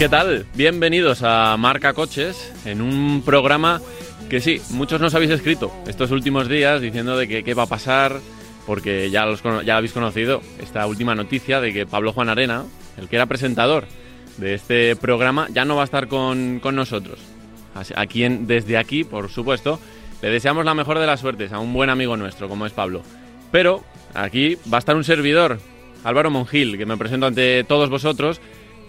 ¿Qué tal? Bienvenidos a Marca Coches, en un programa que sí, muchos nos habéis escrito estos últimos días diciendo de que qué va a pasar, porque ya, los, ya habéis conocido esta última noticia de que Pablo Juan Arena, el que era presentador de este programa, ya no va a estar con, con nosotros. A quien desde aquí, por supuesto, le deseamos la mejor de las suertes a un buen amigo nuestro como es Pablo. Pero aquí va a estar un servidor, Álvaro Mongil, que me presento ante todos vosotros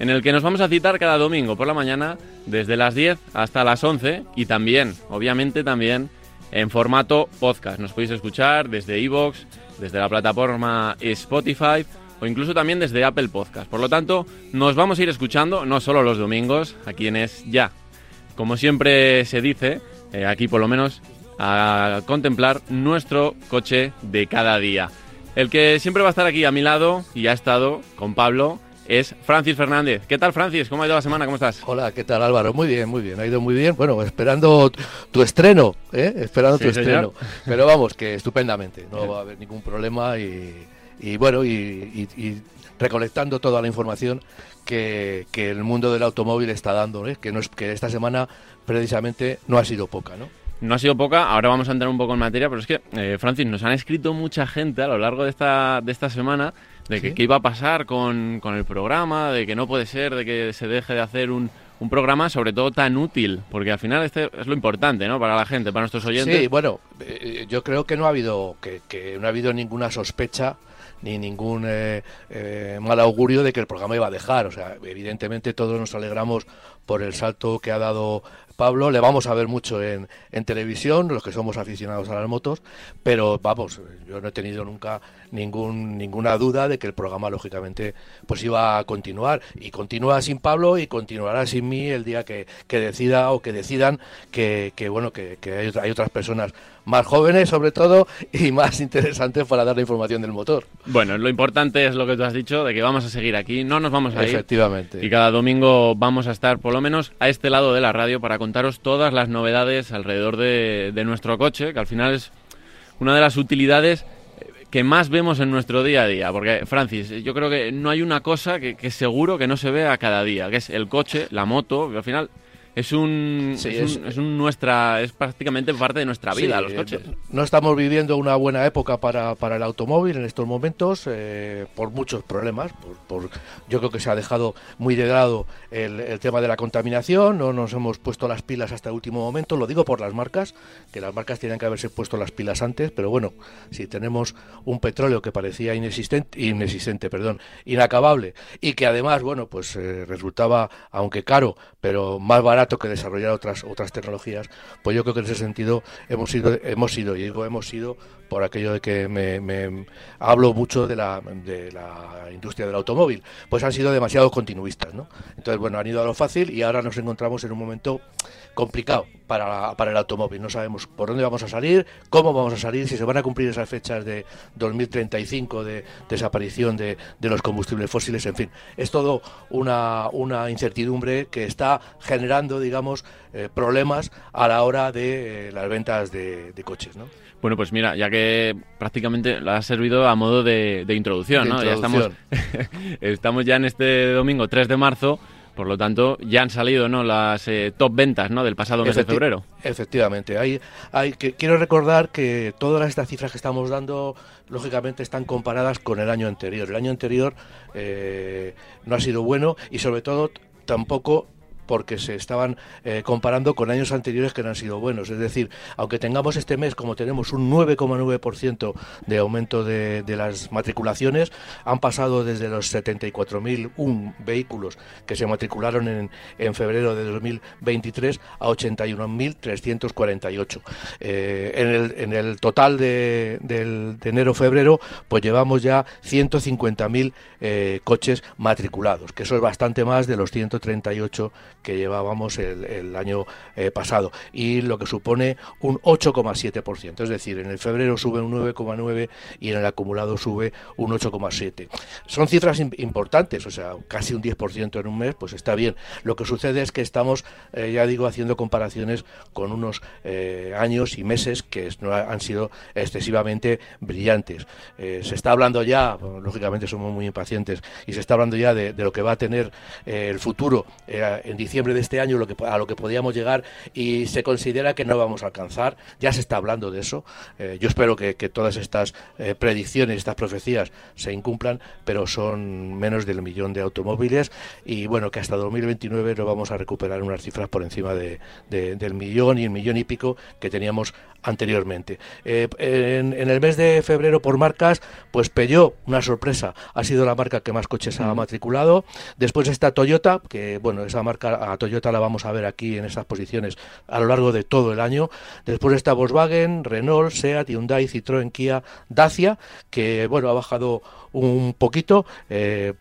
en el que nos vamos a citar cada domingo por la mañana desde las 10 hasta las 11 y también, obviamente también, en formato podcast. Nos podéis escuchar desde iVoox, desde la plataforma Spotify o incluso también desde Apple Podcast. Por lo tanto, nos vamos a ir escuchando no solo los domingos, a quienes ya, como siempre se dice, eh, aquí por lo menos, a contemplar nuestro coche de cada día. El que siempre va a estar aquí a mi lado y ha estado con Pablo es Francis Fernández. ¿Qué tal, Francis? ¿Cómo ha ido la semana? ¿Cómo estás? Hola, ¿qué tal, Álvaro? Muy bien, muy bien. Ha ido muy bien. Bueno, esperando tu estreno, ¿eh? Esperando tu estreno. Pero vamos, que estupendamente. No va a haber ningún problema y, bueno, y, recolectando toda la información que, el mundo del automóvil está dando, ¿eh? que, no es, que esta semana precisamente no ha sido poca, ¿no? No ha sido poca, ahora vamos a entrar un poco en materia, pero es que, eh, Francis, nos han escrito mucha gente a lo largo de esta, de esta semana de que qué iba a pasar con, con, el programa, de que no puede ser, de que se deje de hacer un, un programa sobre todo tan útil, porque al final este es lo importante, ¿no? Para la gente, para nuestros oyentes. Sí, bueno, eh, yo creo que no ha habido que, que, no ha habido ninguna sospecha ni ningún eh, eh, mal augurio de que el programa iba a dejar. O sea, evidentemente todos nos alegramos por el salto que ha dado Pablo, le vamos a ver mucho en, en, televisión, los que somos aficionados a las motos, pero vamos, yo no he tenido nunca ningún, ninguna duda de que el programa, lógicamente, pues iba a continuar. Y continúa sin Pablo y continuará sin mí el día que, que decida o que decidan que, que bueno, que, hay otras personas más jóvenes sobre todo y más interesantes para dar la información del motor. Bueno, lo importante es lo que tú has dicho, de que vamos a seguir aquí, no nos vamos a ir. Efectivamente. Y cada domingo vamos a estar por lo menos a este lado de la radio para contaros todas las novedades alrededor de, nuestro coche, que al final es una de las utilidades que más vemos en nuestro día a día. Porque, Francis, yo creo que no hay una cosa que, que seguro que no se vea cada día, que es el coche, la moto, que al final es un, es, un, nuestra es prácticamente parte de nuestra vida los coches. no estamos viviendo una buena época para, para el automóvil en estos momentos eh, por muchos problemas por, yo creo que se ha dejado muy de lado el, el, tema de la contaminación no nos hemos puesto las pilas hasta el último momento lo digo por las marcas que las marcas tienen que haberse puesto las pilas antes pero bueno si tenemos un petróleo que parecía inexistente inexistente perdón inacabable y que además bueno pues eh, resultaba aunque caro pero más barato que desarrollar otras otras tecnologías, pues yo creo que en ese sentido hemos sido, hemos sido, y digo hemos sido por aquello de que me, hablo mucho de la, de la industria del automóvil, pues han sido demasiado continuistas, ¿no? Entonces, bueno, han ido a lo fácil y ahora nos encontramos en un momento complicado para, para el automóvil. No sabemos por dónde vamos a salir, cómo vamos a salir, si se van a cumplir esas fechas de 2035 de desaparición de, de los combustibles fósiles, en fin. Es todo una, una incertidumbre que está generando, digamos, eh, problemas a la hora de eh, las ventas de, de coches, ¿no? Bueno, pues mira, ya que prácticamente lo ha servido a modo de, introducción, ¿no? Ya estamos, estamos ya en este domingo 3 de marzo, por lo tanto ya han salido ¿no? las eh, top ventas ¿no? del pasado mes de febrero. Efectivamente, hay, hay que, quiero recordar que todas estas cifras que estamos dando, lógicamente, están comparadas con el año anterior. El año anterior eh, no ha sido bueno y sobre todo tampoco porque se estaban eh, comparando con años anteriores que no han sido buenos. Es decir, aunque tengamos este mes, como tenemos un 9,9% de aumento de, las matriculaciones, han pasado desde los 74.001 vehículos que se matricularon en, en febrero de 2023 a 81.348. Eh, en, el, en el total de, de enero-febrero, pues llevamos ya 150.000 eh, coches matriculados, que eso es bastante más de los 138 que llevábamos el, año eh, pasado y lo que supone un 8,7%. Es decir, en el febrero sube un 9,9 y en el acumulado sube un 8,7. Son cifras importantes, o sea, casi un 10% en un mes, pues está bien. Lo que sucede es que estamos, eh, ya digo, haciendo comparaciones con unos eh, años y meses que no han sido excesivamente brillantes. se está hablando ya, lógicamente somos muy impacientes, y se está hablando ya de, lo que va a tener el futuro en diciembre de este año lo que, a lo que podíamos llegar y se considera que no vamos a alcanzar. Ya se está hablando de eso. Eh, yo espero que, todas estas eh, predicciones, estas profecías se incumplan, pero son menos del millón de automóviles y bueno, que hasta 2029 no vamos a recuperar unas cifras por encima de, del millón y el millón y pico que teníamos anteriormente. Eh, en, el mes de febrero por marcas, pues Peugeot, una sorpresa, ha sido la marca que más coches ha matriculado. Después está Toyota, que bueno, esa marca a Toyota la vamos a ver aquí en esas posiciones a lo largo de todo el año. Después está Volkswagen, Renault, Seat, Hyundai, Citroën, Kia, Dacia, que bueno, ha bajado un poquito. Eh,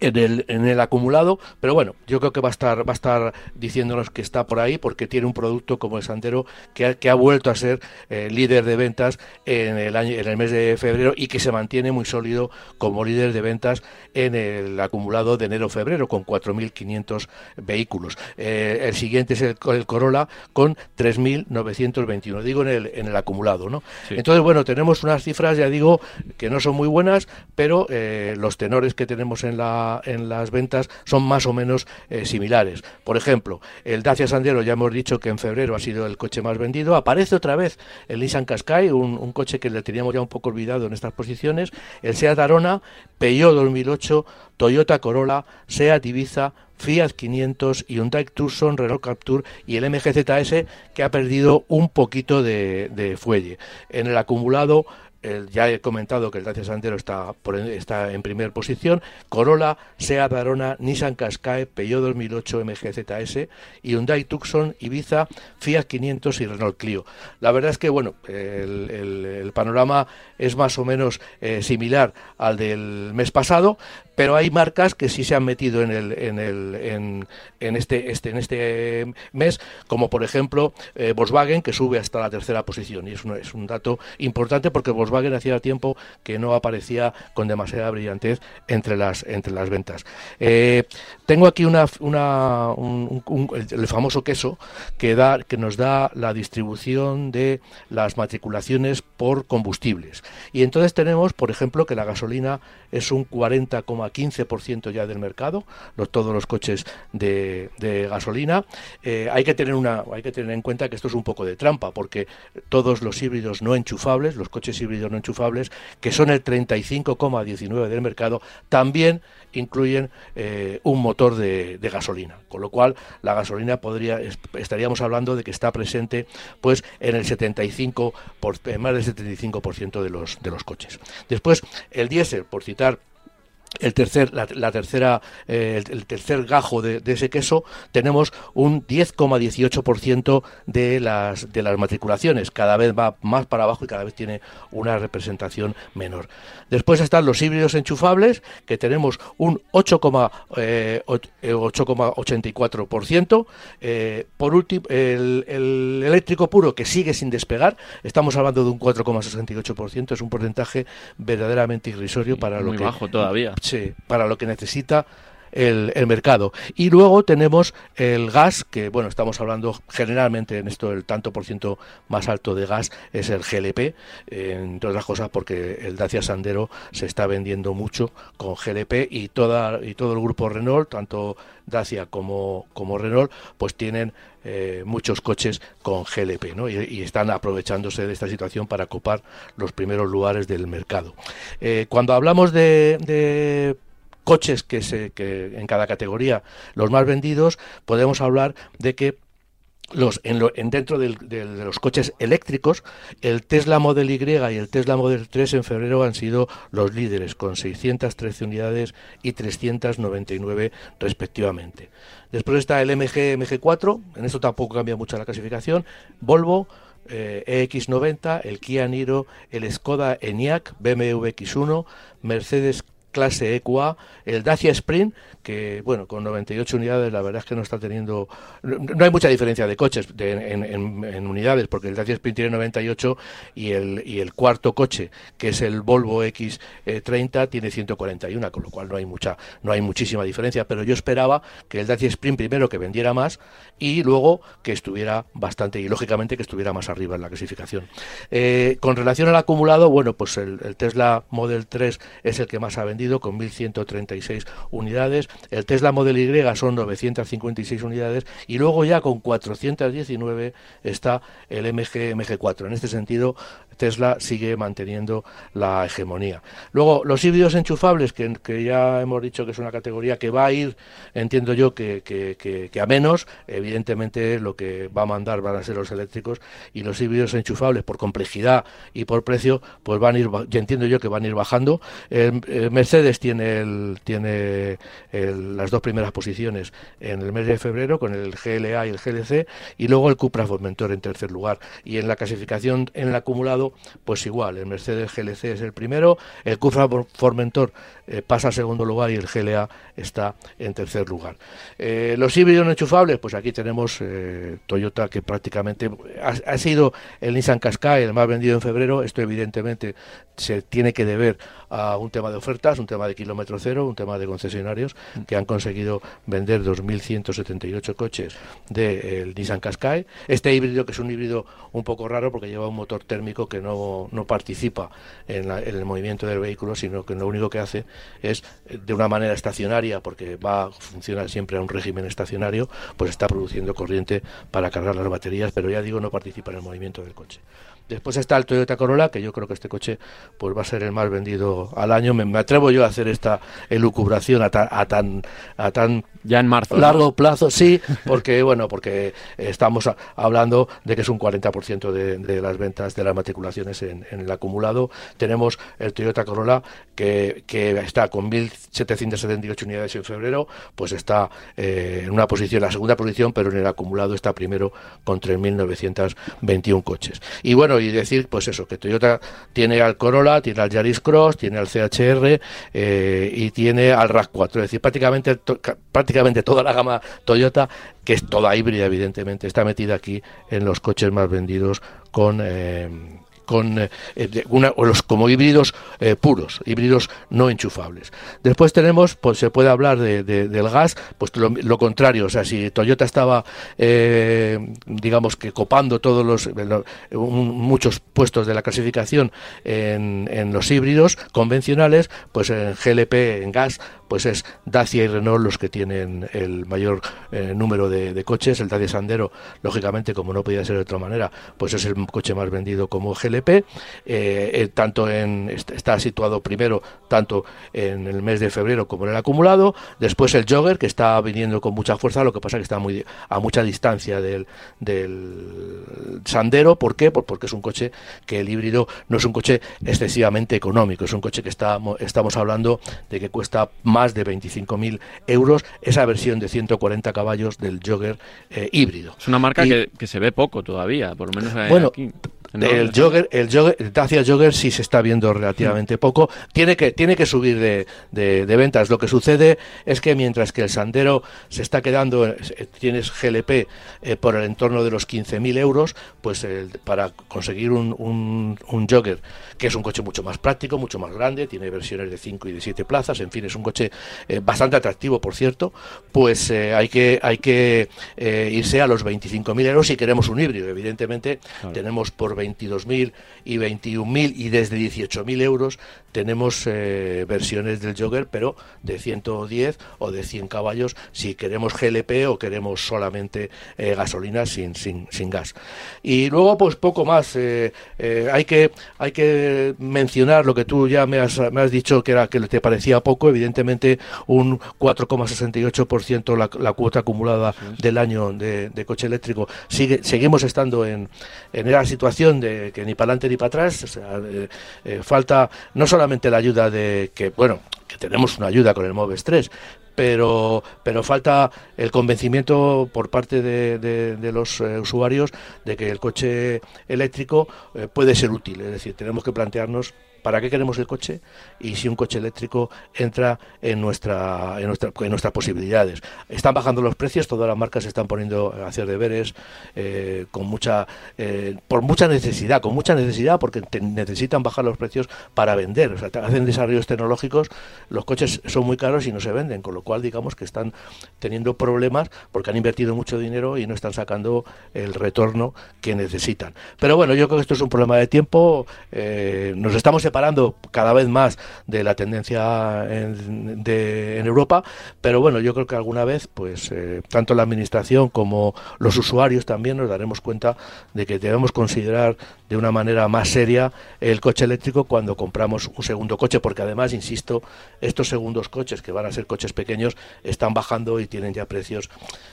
en el, en el acumulado, pero bueno, yo creo que va a estar va a estar diciéndonos que está por ahí porque tiene un producto como el Sandero que ha, que ha vuelto a ser eh, líder de ventas en el año en el mes de febrero y que se mantiene muy sólido como líder de ventas en el acumulado de enero-febrero con 4.500 vehículos. Eh, el siguiente es el, el Corolla con 3.921, digo en el, en el acumulado, ¿no? Entonces, bueno, tenemos unas cifras, ya digo, que no son muy buenas, pero eh, los tenores que tenemos en la en las ventas son más o menos eh, similares. Por ejemplo, el Dacia Sandero ya hemos dicho que en febrero ha sido el coche más vendido. Aparece otra vez el Nissan Qashqai, un, coche que le teníamos ya un poco olvidado en estas posiciones. El Seat Arona, Peugeot 2008, Toyota Corolla, Seat Ibiza, Fiat 500, Hyundai Tucson, Renault Captur y el MGZS que ha perdido un poquito de, de fuelle. En el acumulado ya he comentado que el Dacia Sandero está, está en primera posición, Corolla, Seat Arona, Nissan Qashqai, Peugeot 2008 MGZS, Hyundai Tucson, Ibiza, Fiat 500 y Renault Clio. La verdad es que bueno, el, panorama es más o menos eh, similar al del mes pasado, pero hay marcas que sí se han metido en el en el en, este este en este mes como por ejemplo eh, Volkswagen que sube hasta la tercera posición. Y es un, es un dato importante porque Volkswagen hacía tiempo que no aparecía con demasiada brillantez entre las entre las ventas. Eh, tengo aquí una, una el famoso queso que da que nos da la distribución de las matriculaciones por combustibles. Y entonces tenemos por ejemplo que la gasolina es un 40,15% ya del mercado, todos los coches de, gasolina. Eh, hay, que tener una, hay que tener en cuenta que esto es un poco de trampa, porque todos los híbridos no enchufables, los coches híbridos no enchufables, que son el 35,19% del mercado, también incluyen eh, un motor de, gasolina, con lo cual la gasolina podría estaríamos hablando de que está presente pues en el 75 por, más del 75% de los de los coches. Después el diésel, por citar el tercer, la, tercera, eh, el, tercer gajo de, ese queso, tenemos un 10,18% de las, de las matriculaciones. Cada vez va más para abajo y cada vez tiene una representación menor. Después están los híbridos enchufables, que tenemos un 8,84%. Eh, por último, el, el eléctrico puro, que sigue sin despegar, estamos hablando de un 4,68%. Es un porcentaje verdaderamente irrisorio para lo muy que... bajo todavía para lo que necesita el, mercado. Y luego tenemos el gas, que bueno, estamos hablando generalmente en esto, el tanto por ciento más alto de gas es el GLP, entre otras cosas porque el Dacia Sandero se está vendiendo mucho con GLP y, toda, y todo el grupo Renault, tanto Dacia como, como Renault, pues tienen eh, muchos coches con GLP ¿no? y, están aprovechándose de esta situación para ocupar los primeros lugares del mercado. Eh, cuando hablamos de, coches que, se, que en cada categoría los más vendidos, podemos hablar de que los, en, en dentro de los coches eléctricos, el Tesla Model Y y el Tesla Model 3 en febrero han sido los líderes, con 613 unidades y 399 respectivamente. Después está el MG MG4, en esto tampoco cambia mucho la clasificación, Volvo, EX90, eh, e el Kia Niro, el Skoda Enyaq, BMW X1, Mercedes clase EQA, el Dacia Sprint, que bueno, con 98 unidades la verdad es que no está teniendo, no, hay mucha diferencia de coches en, unidades, porque el Dacia Sprint tiene 98 y el, y el cuarto coche, que es el Volvo X30, tiene 141, con lo cual no hay mucha, no hay muchísima diferencia, pero yo esperaba que el Dacia Sprint primero que vendiera más y luego que estuviera bastante, y lógicamente que estuviera más arriba en la clasificación. Eh, con relación al acumulado, bueno, pues el, el Tesla Model 3 es el que más ha vendido, con 1.136 unidades. El Tesla Model Y son 956 unidades. Y luego ya con 419 está el MG MG4. En este sentido, Tesla sigue manteniendo la hegemonía. Luego, los híbridos enchufables, que, ya hemos dicho que es una categoría que va a ir, entiendo yo, que, a menos, evidentemente lo que va a mandar van a ser los eléctricos y los híbridos enchufables por complejidad y por precio, pues van a ir, ya entiendo yo que van a ir bajando. Mercedes tiene, el, tiene las dos primeras posiciones en el mes de febrero con el GLA y el GLC y luego el Cupra Formentor en tercer lugar. Y en la clasificación en el acumulado pues igual, el Mercedes GLC es el primero, el Cupra Formentor eh, pasa a segundo lugar y el GLA está en tercer lugar. Eh, los híbridos enchufables, pues aquí tenemos eh, Toyota que prácticamente ha, sido el Nissan Qashqai el más vendido en febrero, esto evidentemente se tiene que deber a un tema de ofertas, un tema de kilómetro cero, un tema de concesionarios que han conseguido vender 2.178 coches del Nissan Qashqai. Este híbrido, que es un híbrido un poco raro porque lleva un motor térmico que no, no participa en, el movimiento del vehículo, sino que lo único que hace es de una manera estacionaria, porque va a funcionar siempre a un régimen estacionario, pues está produciendo corriente para cargar las baterías, pero ya digo, no participa en el movimiento del coche. Después está el Toyota Corolla, que yo creo que este coche pues va a ser el más vendido al año. Me, atrevo yo a hacer esta elucubración a, a tan a tan ya en marzo largo plazo, sí, porque bueno, porque estamos hablando de que es un 40% de, de las ventas de las matriculaciones en, el acumulado. Tenemos el Toyota Corolla que, que está con 1.778 unidades en febrero, pues está eh, en una posición, la segunda posición, pero en el acumulado está primero con 3.921 coches. Y bueno, y decir, pues eso, que Toyota tiene al Corolla, tiene al Yaris Cross, tiene al CHR eh, y tiene al RAV4. Es decir, prácticamente, prácticamente toda la gama Toyota, que es toda híbrida, evidentemente, está metida aquí en los coches más vendidos con... Eh, con eh, una, o los como híbridos eh, puros, híbridos no enchufables. Después tenemos, pues se puede hablar de, del gas, pues lo, contrario, o sea, si Toyota estaba, eh, digamos que copando todos los muchos puestos de la clasificación en, los híbridos convencionales, pues en GLP, en gas, pues es Dacia y Renault los que tienen el mayor eh, número de, coches. El Dacia Sandero, lógicamente, como no podía ser de otra manera, pues es el coche más vendido como GLP. Eh, eh, tanto en está situado primero tanto en el mes de febrero como en el acumulado. Después el Jogger que está viniendo con mucha fuerza, lo que pasa que está muy a mucha distancia del, del Sandero. ¿Por qué? Pues porque es un coche que el híbrido no es un coche excesivamente económico, es un coche que está, estamos hablando de que cuesta más de 25.000 euros esa versión de 140 caballos del Jogger eh, híbrido. Es una marca que, se ve poco todavía, por lo menos bueno, el jogger, el jogger, el Dacia Jogger sí se está viendo relativamente poco. Tiene que, tiene que subir de, de, ventas. Lo que sucede es que mientras que el Sandero se está quedando, eh, tienes GLP eh, por el entorno de los 15.000 euros, pues para conseguir un, un, un, Jogger, que es un coche mucho más práctico, mucho más grande, tiene versiones de 5 y de 7 plazas, en fin, es un coche eh, bastante atractivo, por cierto, pues hay que, hay que irse a los 25.000 euros si queremos un híbrido. Evidentemente, tenemos por 22.000 y 21.000 y desde 18.000 euros tenemos eh, versiones del Jogger, pero de 110 o de 100 caballos si queremos GLP o queremos solamente eh, gasolina sin, sin, sin, gas. Y luego, pues poco más. Eh, hay, que, hay que mencionar lo que tú ya me has, me has dicho que era que te parecía poco. Evidentemente, un 4,68% la, la cuota acumulada del año de, de coche eléctrico. Sigue, seguimos estando en, en esa situación de que ni para adelante ni para atrás, eh, eh, falta no solamente la ayuda de que, bueno, que tenemos una ayuda con el Moves 3, pero, pero falta el convencimiento por parte de, de, los eh, usuarios de que el coche eléctrico puede ser útil. Es decir, tenemos que plantearnos para qué queremos el coche y si un coche eléctrico entra en nuestra en, nuestra, en nuestras posibilidades. Están bajando los precios, todas las marcas se están poniendo a hacer deberes eh, con mucha eh, por mucha necesidad, con mucha necesidad porque necesitan bajar los precios para vender. Hacen desarrollos tecnológicos, los coches son muy caros y no se venden, con lo cual digamos que están teniendo problemas porque han invertido mucho dinero y no están sacando el retorno que necesitan. Pero bueno, yo creo que esto es un problema de tiempo. Eh, nos estamos separando cada vez más de la tendencia en, en Europa, pero bueno, yo creo que alguna vez, pues eh, tanto la administración como los usuarios también nos daremos cuenta de que debemos considerar de una manera más seria el coche eléctrico cuando compramos un segundo coche, porque además, insisto, estos segundos coches, que van a ser coches pequeños, están bajando y tienen ya precios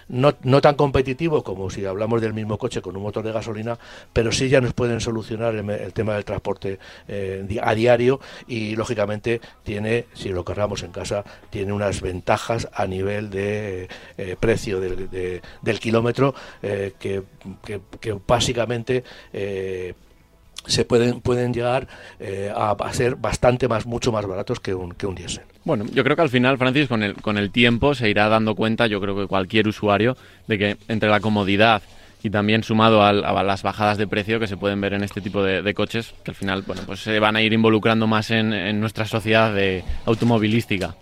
no, tan competitivos como si hablamos del mismo coche con un motor de gasolina, pero sí ya nos pueden solucionar el, tema del transporte eh, a diario y, lógicamente, tiene, si lo cargamos en casa, tiene unas ventajas a nivel de eh, precio del, del kilómetro eh, que, que, básicamente se pueden, pueden llegar eh, a, ser bastante más, mucho más baratos que un, que un diésel. Bueno, yo creo que al final, Francis, con el, con el tiempo se irá dando cuenta, yo creo que cualquier usuario, de que entre la comodidad y también sumado a, las bajadas de precio que se pueden ver en este tipo de, coches, que al final, bueno, pues se van a ir involucrando más en, nuestra sociedad de automovilística.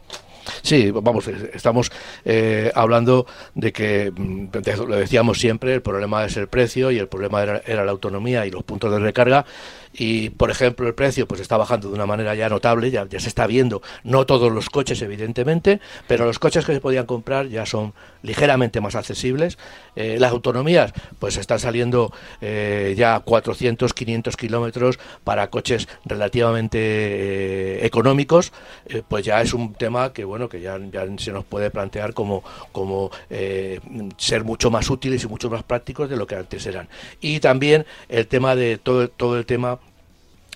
Sí, vamos, estamos eh, hablando de que, mm, lo decíamos siempre, el problema es el precio y el problema era, la autonomía y los puntos de recarga y por ejemplo el precio pues está bajando de una manera ya notable, ya, se está viendo, no todos los coches evidentemente, pero los coches que se podían comprar ya son ligeramente más accesibles. Eh, las autonomías pues están saliendo eh, ya 400, 500 kilómetros para coches relativamente eh, económicos, pues ya es un tema que bueno que ya, ya se nos puede plantear como, como ser mucho más útiles y mucho más prácticos de lo que antes eran. Y también el tema de todo, todo el tema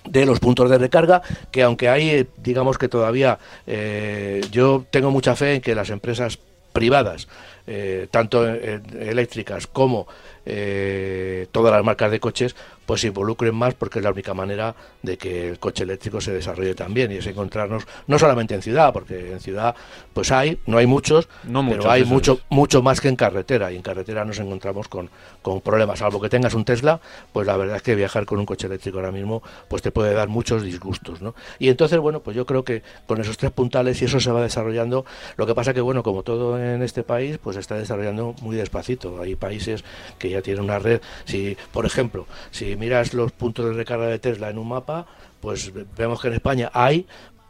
de los puntos de recarga, que aunque hay, digamos que todavía eh, yo tengo mucha fe en que las empresas privadas, eh, tanto eléctricas como eh, todas las marcas de coches, pues se involucren más porque es la única manera de que el coche eléctrico se desarrolle también y es encontrarnos no solamente en ciudad, porque en ciudad pues hay, no hay muchos, pero hay mucho mucho más que en carretera y en carretera nos encontramos con, con problemas, salvo que tengas un Tesla, pues la verdad es que viajar con un coche eléctrico ahora mismo pues te puede dar muchos disgustos, ¿no? Y entonces, bueno, pues yo creo que con esos tres puntales y eso se va desarrollando, lo que pasa que bueno, como todo en este país, pues se está desarrollando muy despacito. Hay países que ya tienen una red, si por ejemplo, si miras los puntos de recarga de Tesla en un mapa, pues vemos que en España hay,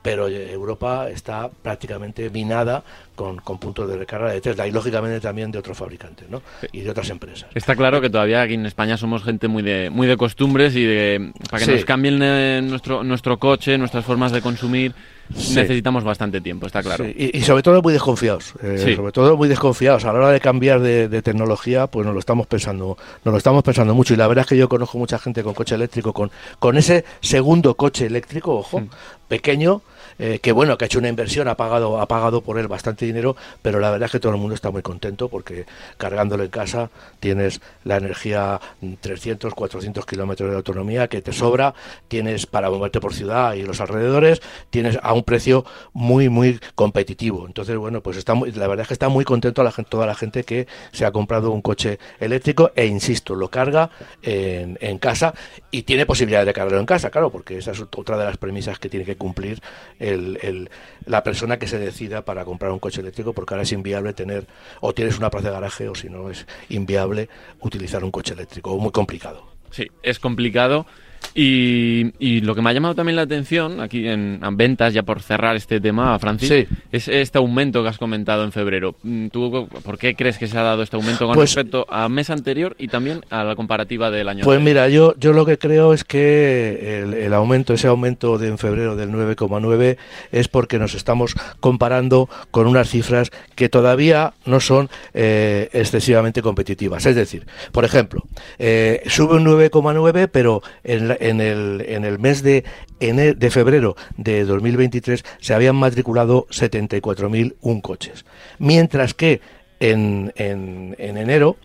pero Europa está prácticamente minada con, puntos de recarga de Tesla y lógicamente también de otros fabricantes ¿no? y de otras empresas. Está claro que todavía aquí en España somos gente muy de muy de costumbres y de para que nos cambien eh, nuestro nuestro coche, nuestras formas de consumir necesitamos bastante tiempo, está claro. Y, sobre todo muy desconfiados, eh, sobre todo muy desconfiados. A la hora de cambiar de, tecnología, pues nos lo estamos pensando, nos lo estamos pensando mucho. Y la verdad es que yo conozco mucha gente con coche eléctrico, con, con ese segundo coche eléctrico, ojo, pequeño, eh, que bueno, que ha hecho una inversión, ha pagado, ha pagado por él bastante dinero, pero la verdad es que todo el mundo está muy contento porque cargándolo en casa tienes la energía 300, 400 kilómetros de autonomía que te sobra, tienes para moverte por ciudad y los alrededores, tienes a un precio muy, muy competitivo. Entonces, bueno, pues está la verdad es que está muy contento la gente, toda la gente que se ha comprado un coche eléctrico e insisto, lo carga en, en casa y tiene posibilidad de cargarlo en casa, claro, porque esa es otra de las premisas que tiene que cumplir el, la persona que se decida para comprar un coche eléctrico, porque ahora es inviable tener, o tienes una plaza de garaje, o si no, es inviable utilizar un coche eléctrico, muy complicado. Sí, es complicado y, lo que me ha llamado también la atención aquí en, ventas, ya por cerrar este tema, Francis, es este aumento que has comentado en febrero. Mm, ¿Tú por qué crees que se ha dado este aumento con pues respecto a mes anterior y también a la comparativa del año Pues mira, yo, yo lo que creo es que el, aumento, ese aumento de en febrero del 9,9 es porque nos estamos comparando con unas cifras que todavía no son eh, excesivamente competitivas. Es decir, por ejemplo, eh, sube un 9,9, pero en en el, en el mes de, de febrero de 2023 se habían matriculado 74.001 coches. Mientras que en, en, en enero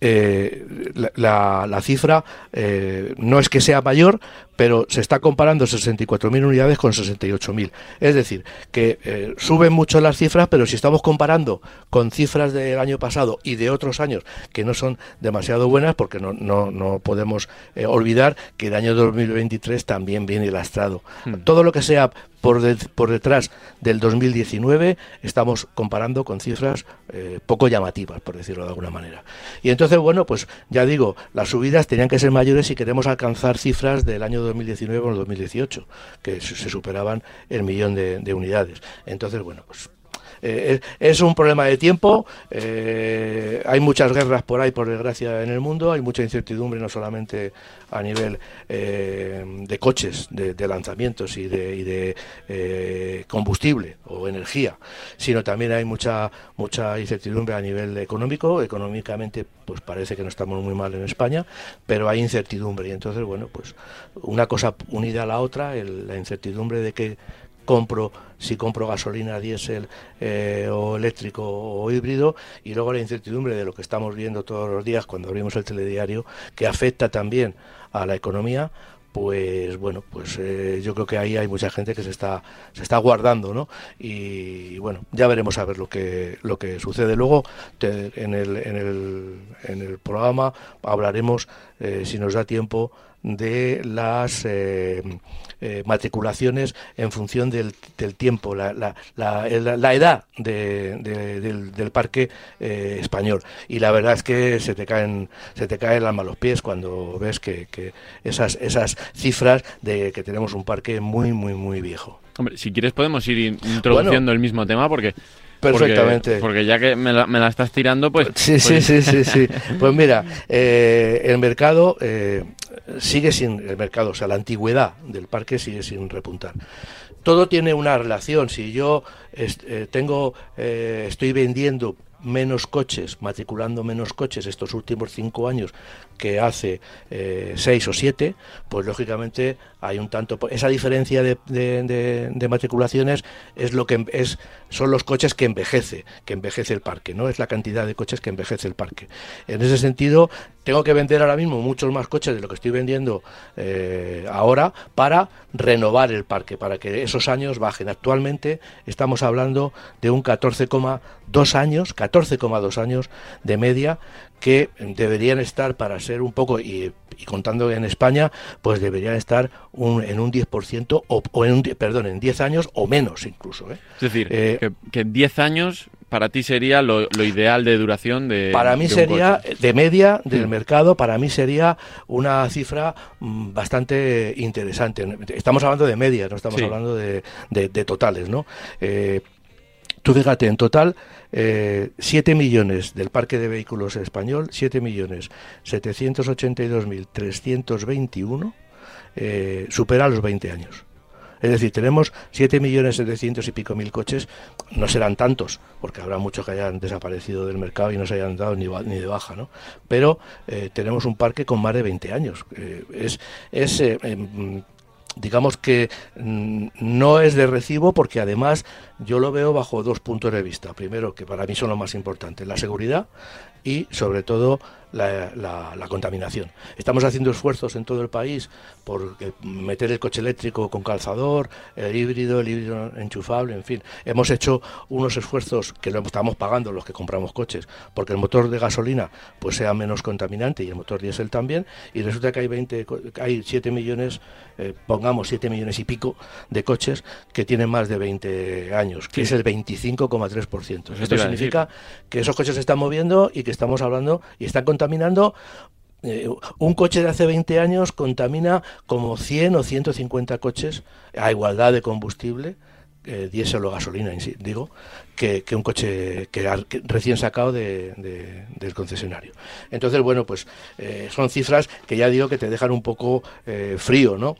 eh, la, la, cifra eh, no es que sea mayor, pero se está comparando 64.000 unidades con 68.000. Es decir, que eh, suben mucho las cifras, pero si estamos comparando con cifras del año pasado y de otros años que no son demasiado buenas, porque no, no, no podemos eh, olvidar que el año 2023 también viene lastrado. Hmm. Todo lo que sea por, por detrás del 2019 estamos comparando con cifras eh, poco llamativas, por decirlo de alguna manera. Y entonces, bueno, pues ya digo, las subidas tenían que ser mayores si queremos alcanzar cifras del año 2019 o el 2018, que se superaban el millón de, de unidades. Entonces, bueno, pues eh, es, un problema de tiempo. Eh, hay muchas guerras por ahí, por desgracia, en el mundo. Hay mucha incertidumbre, no solamente a nivel eh, de coches, de, lanzamientos y de, combustible o energía, sino también hay mucha mucha incertidumbre a nivel económico. Económicamente, pues parece que no estamos muy mal en España, pero hay incertidumbre y entonces, bueno, pues una cosa unida a la otra, la incertidumbre de que compro si compro gasolina, diésel eh, o eléctrico o híbrido y luego la incertidumbre de lo que estamos viendo todos los días cuando abrimos el telediario que afecta también a la economía pues bueno, pues eh, yo creo que ahí hay mucha gente que se está se está guardando, ¿no? Y, bueno, ya veremos a ver lo que lo que sucede luego en, el, en, el, en el programa hablaremos eh, si nos da tiempo de las eh, eh, matriculaciones en función del, del tiempo, la, la, la, edad del, parque eh, español. Y la verdad es que se te caen, se te cae el alma a los pies cuando ves que, esas, esas cifras de que tenemos un parque muy, muy, muy viejo. Hombre, si quieres podemos ir introduciendo el mismo tema porque Perfectamente. Porque, ya que me la, estás tirando, pues... Sí, sí, pues sí, sí, sí. Pues mira, eh, el mercado eh, sigue sin... El mercado, o sea, la antigüedad del parque sigue sin repuntar. Todo tiene una relación. Si yo eh, tengo, estoy vendiendo menos coches, matriculando menos coches estos últimos cinco años que hace eh, seis o siete, pues lógicamente hay un tanto. Esa diferencia de, matriculaciones es lo que es son los coches que envejece, que envejece el parque, no es la cantidad de coches que envejece el parque. En ese sentido, tengo que vender ahora mismo muchos más coches de lo que estoy vendiendo eh, ahora para renovar el parque, para que esos años bajen. Actualmente estamos hablando de un 14,2 años, 14,2 años de media que deberían estar para ser un poco, y, contando en España, pues deberían estar un, en un 10% o, o, en un, perdón, en 10 años o menos incluso. ¿eh? Es decir, eh, que, en 10 años para ti sería lo, ideal de duración de para mí sería de media del mm. mercado para mí sería una cifra mm, bastante interesante estamos hablando de media no estamos hablando de, de, totales no eh, Tú fíjate, en total, eh, 7 millones del parque de vehículos español, 7 millones 782.321, eh, supera los 20 años. Es decir, tenemos 7 millones 700 y pico mil coches, no serán tantos, porque habrá muchos que hayan desaparecido del mercado y no se hayan dado ni, de baja, ¿no? Pero eh, tenemos un parque con más de 20 años. Eh, es es eh, em, digamos que mm, no es de recibo porque además yo lo veo bajo dos puntos de vista. Primero, que para mí son lo más importante, la seguridad y sobre todo la, contaminación. Estamos haciendo esfuerzos en todo el país por meter el coche eléctrico con calzador, el híbrido, el híbrido enchufable, en fin. Hemos hecho unos esfuerzos que lo estamos pagando los que compramos coches, porque el motor de gasolina pues sea menos contaminante y el motor diésel también, y resulta que hay 20, hay 7 millones, eh, pongamos 7 millones y pico de coches que tienen más de 20 años, que es el 25,3%. Esto significa que esos coches se están moviendo y que estamos hablando y están contaminando contaminando eh, un coche de hace 20 años contamina como 100 o 150 coches a igualdad de combustible, eh, diésel o gasolina, digo, que, un coche que, recién sacado de, del concesionario. Entonces, bueno, pues eh, son cifras que ya digo que te dejan un poco frío, ¿no?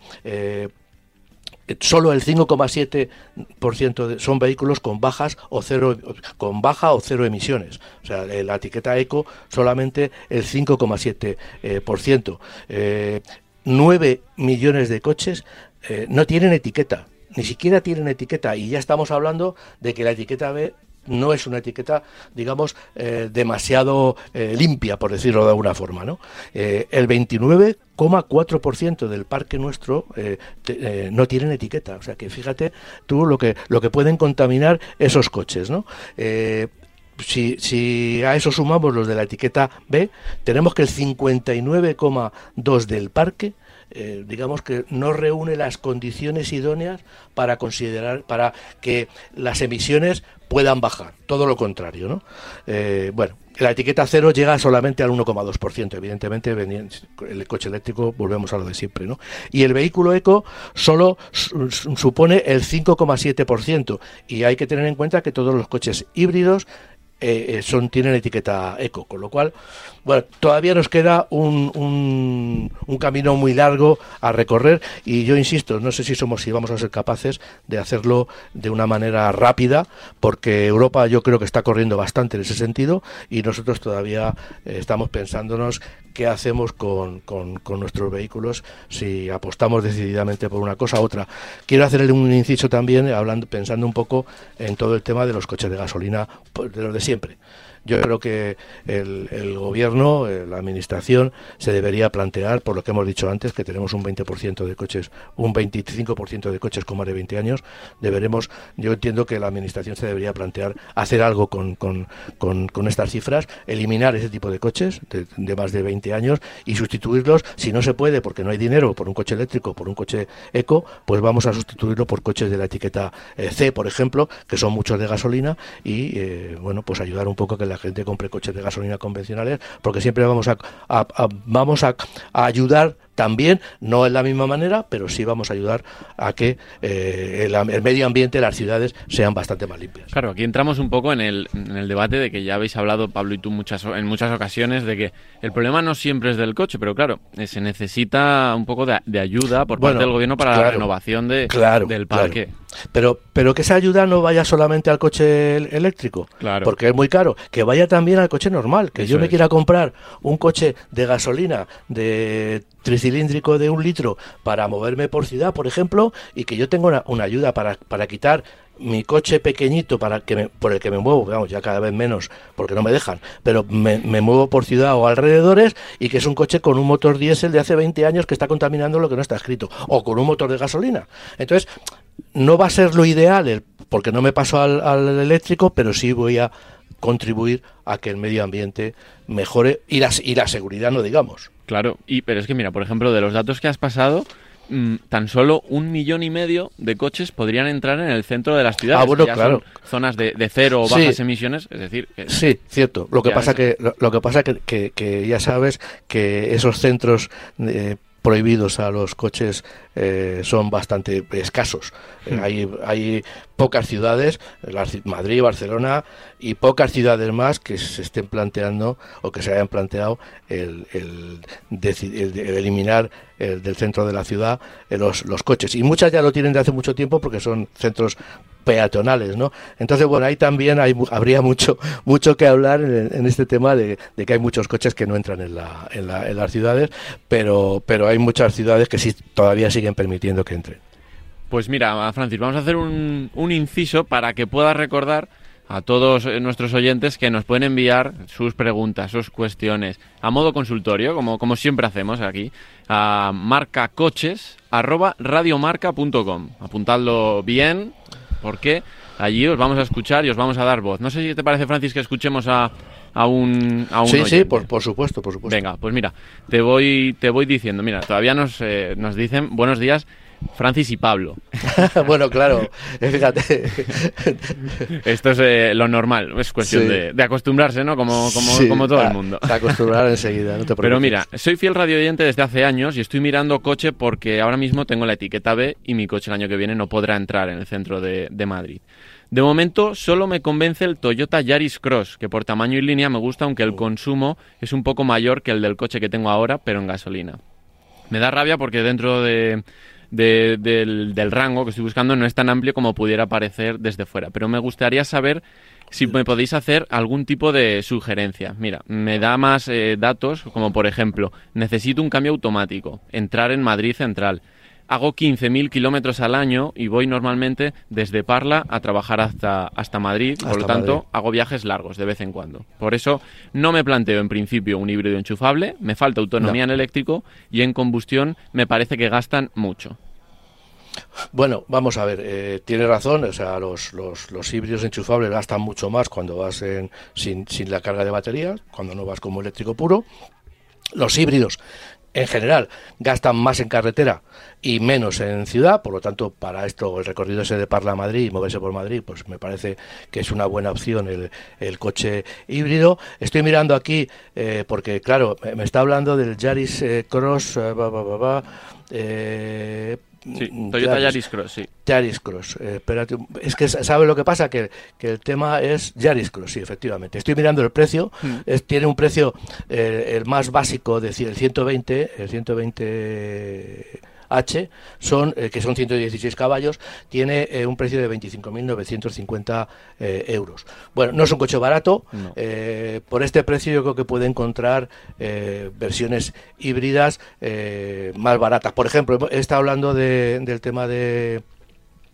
Solo el 5,7% son vehículos con bajas o cero con baja o cero emisiones. O sea, la etiqueta eco solamente el 5,7%. Eh, por ciento. 9 eh, millones de coches eh, no tienen etiqueta, ni siquiera tienen etiqueta y ya estamos hablando de que la etiqueta B no es una etiqueta, digamos, eh, demasiado eh, limpia, por decirlo de alguna forma. ¿no? Eh, el 29,4% del parque nuestro no tienen etiqueta. O sea que fíjate tú lo que, lo que pueden contaminar esos coches. ¿no? si, si, a eso sumamos los de la etiqueta B, tenemos que el 59,2 del parque eh, digamos que no reúne las condiciones idóneas para considerar, para que las emisiones puedan bajar. Todo lo contrario, ¿no? Eh, bueno, la etiqueta cero llega solamente al 1,2%, evidentemente el coche eléctrico volvemos a lo de siempre, ¿no? Y el vehículo eco solo supone el 5,7% y hay que tener en cuenta que todos los coches híbridos eh, son tienen etiqueta eco, con lo cual bueno, todavía nos queda un, un, camino muy largo a recorrer y yo insisto, no sé si somos si vamos a ser capaces de hacerlo de una manera rápida, porque Europa yo creo que está corriendo bastante en ese sentido y nosotros todavía eh, estamos pensándonos qué hacemos con, con, nuestros vehículos si apostamos decididamente por una cosa u otra. Quiero hacerle un inciso también, hablando, pensando un poco en todo el tema de los coches de gasolina, pues, de los de siempre. Yo creo que el, gobierno, eh, la administración, se debería plantear, por lo que hemos dicho antes, que tenemos un 20% de coches, un 25% de coches con más de 20 años, deberemos, yo entiendo que la administración se debería plantear hacer algo con, con, con, estas cifras, eliminar ese tipo de coches de, más de 20 años y sustituirlos, si no se puede, porque no hay dinero, por un coche eléctrico, por un coche eco, pues vamos a sustituirlo por coches de la etiqueta eh, C, por ejemplo, que son muchos de gasolina y, eh, bueno, pues ayudar un poco a que la la gente compre coches de gasolina convencionales, porque siempre vamos a, vamos a, ayudar también, no en la misma manera, pero sí vamos a ayudar a que eh, el, medio ambiente, las ciudades sean bastante más limpias. Claro, aquí entramos un poco en el, en el debate de que ya habéis hablado, Pablo y tú, muchas, en muchas ocasiones, de que el problema no siempre es del coche, pero claro, eh, se necesita un poco de, ayuda por parte del gobierno para la renovación de, del parque. Pero, pero que esa ayuda no vaya solamente al coche eléctrico, claro. porque es muy caro, que vaya también al coche normal, que yo me quiera comprar un coche de gasolina de tricilíndrico de un litro para moverme por ciudad, por ejemplo, y que yo tenga una, ayuda para, para quitar mi coche pequeñito para que me, por el que me muevo, vamos, ya cada vez menos porque no me dejan, pero me, me, muevo por ciudad o alrededores y que es un coche con un motor diésel de hace 20 años que está contaminando lo que no está escrito, o con un motor de gasolina. Entonces, no va a ser lo ideal, porque no me paso al, eléctrico, pero sí voy a contribuir a que el medio ambiente mejore y la, y la seguridad, no digamos. Claro, y pero es que mira, por ejemplo, de los datos que has pasado, mm, tan solo un millón y medio de coches podrían entrar en el centro de las ciudades. Ah, bueno, claro. zonas de, cero o bajas emisiones, es decir... sí, cierto. Lo que pasa que lo, que pasa que, que, ya sabes que esos centros eh, prohibidos a los coches eh, son bastante escasos. Eh, hay, hay pocas ciudades, Madrid, Barcelona y pocas ciudades más que se estén planteando o que se hayan planteado el, el, eliminar del centro de la ciudad eh, los, los coches. Y muchas ya lo tienen de hace mucho tiempo porque son centros peatonales, ¿no? Entonces, bueno, ahí también hay, habría mucho mucho que hablar en, este tema de, que hay muchos coches que no entran en, la, en, la, en las ciudades, pero, pero hay muchas ciudades que sí todavía siguen permitiendo que entren. Pues mira, Francis, vamos a hacer un, inciso para que pueda recordar a todos nuestros oyentes que nos pueden enviar sus preguntas, sus cuestiones a modo consultorio, como, como siempre hacemos aquí, a marcacoches@radiomarca.com. Apuntadlo bien, porque allí os vamos a escuchar y os vamos a dar voz. No sé si te parece, Francis, que escuchemos a, a un, a Sí, sí, por, por, supuesto, por supuesto. Venga, pues mira, te voy, te voy diciendo. Mira, todavía nos, eh, nos dicen buenos días. Francis y Pablo. bueno, claro, fíjate. Esto es eh, lo normal, es cuestión de, acostumbrarse, ¿no? Como, como, como todo el mundo. acostumbrar enseguida, no te Pero mira, soy fiel radio oyente desde hace años y estoy mirando coche porque ahora mismo tengo la etiqueta B y mi coche el año que viene no podrá entrar en el centro de, de Madrid. De momento solo me convence el Toyota Yaris Cross, que por tamaño y línea me gusta, aunque el consumo es un poco mayor que el del coche que tengo ahora, pero en gasolina. Me da rabia porque dentro de, del, rango que estoy buscando no es tan amplio como pudiera parecer desde fuera, pero me gustaría saber si me podéis hacer algún tipo de sugerencia. Mira, me da más eh, datos, como por ejemplo, necesito un cambio automático, entrar en Madrid Central, hago 15.000 kilómetros al año y voy normalmente desde Parla a trabajar hasta, hasta Madrid. Por lo tanto, hago viajes largos de vez en cuando. Por eso no me planteo en principio un híbrido enchufable, me falta autonomía en eléctrico y en combustión me parece que gastan mucho. Bueno, vamos a ver, eh, tiene razón, o sea, los, los, híbridos enchufables gastan mucho más cuando vas en, sin, sin la carga de batería, cuando no vas como eléctrico puro. Los híbridos en general gastan más en carretera y menos en ciudad, por lo tanto, para esto el recorrido ese de Parla a Madrid y moverse por Madrid, pues me parece que es una buena opción el, coche híbrido. Estoy mirando aquí, eh, porque claro, me, está hablando del Yaris eh, Cross, eh, Sí, mm, Toyota Yaris, Cross, sí. Yaris Cross. Eh, espérate, es que sabe lo que pasa que, que, el tema es Yaris Cross, sí, efectivamente. Estoy mirando el precio, mm. tiene un precio eh, el más básico, de, el 120, el 120 H, son, eh, que son 116 caballos, tiene eh, un precio de 25.950 eh, euros. Bueno, no es un coche barato, por este precio yo creo que puede encontrar versiones híbridas más baratas. Por ejemplo, he estado hablando del tema de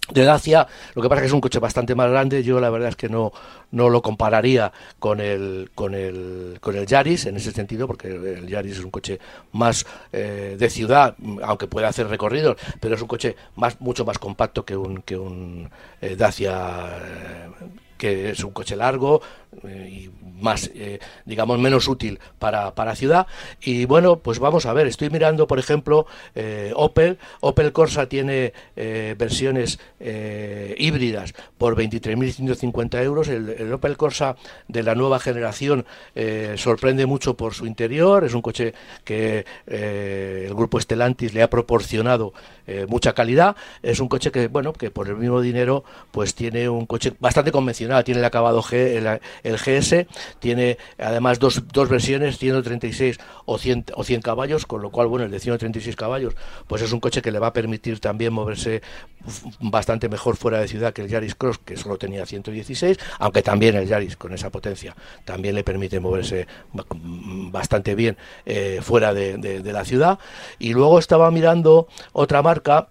de Dacia, lo que pasa es que es un coche bastante más grande, yo la verdad es que no, no lo compararía con el, con el, con el Yaris en ese sentido, porque el Yaris es un coche más eh, de ciudad, aunque puede hacer recorridos, pero es un coche más, mucho más compacto que un, que un eh, Dacia eh, que es un coche largo y más, digamos, menos útil para, para ciudad. Y bueno, pues vamos a ver, estoy mirando, por ejemplo, Opel. Opel Corsa tiene versiones híbridas por 23.150 euros. El, el Opel Corsa de la nueva generación eh, sorprende mucho por su interior, es un coche que eh, el grupo Stellantis le ha proporcionado eh, mucha calidad, es un coche que, bueno, que por el mismo dinero pues tiene un coche bastante convencional, tiene el acabado G, el, GS, tiene además dos, dos versiones, 136 o 100, o 100 caballos, con lo cual, bueno, el de 136 caballos pues es un coche que le va a permitir también moverse bastante mejor fuera de ciudad que el Yaris Cross, que solo tenía 116, aunque también el Yaris con esa potencia también le permite moverse bastante bien eh, fuera de, la ciudad. Y luego estaba mirando otra marca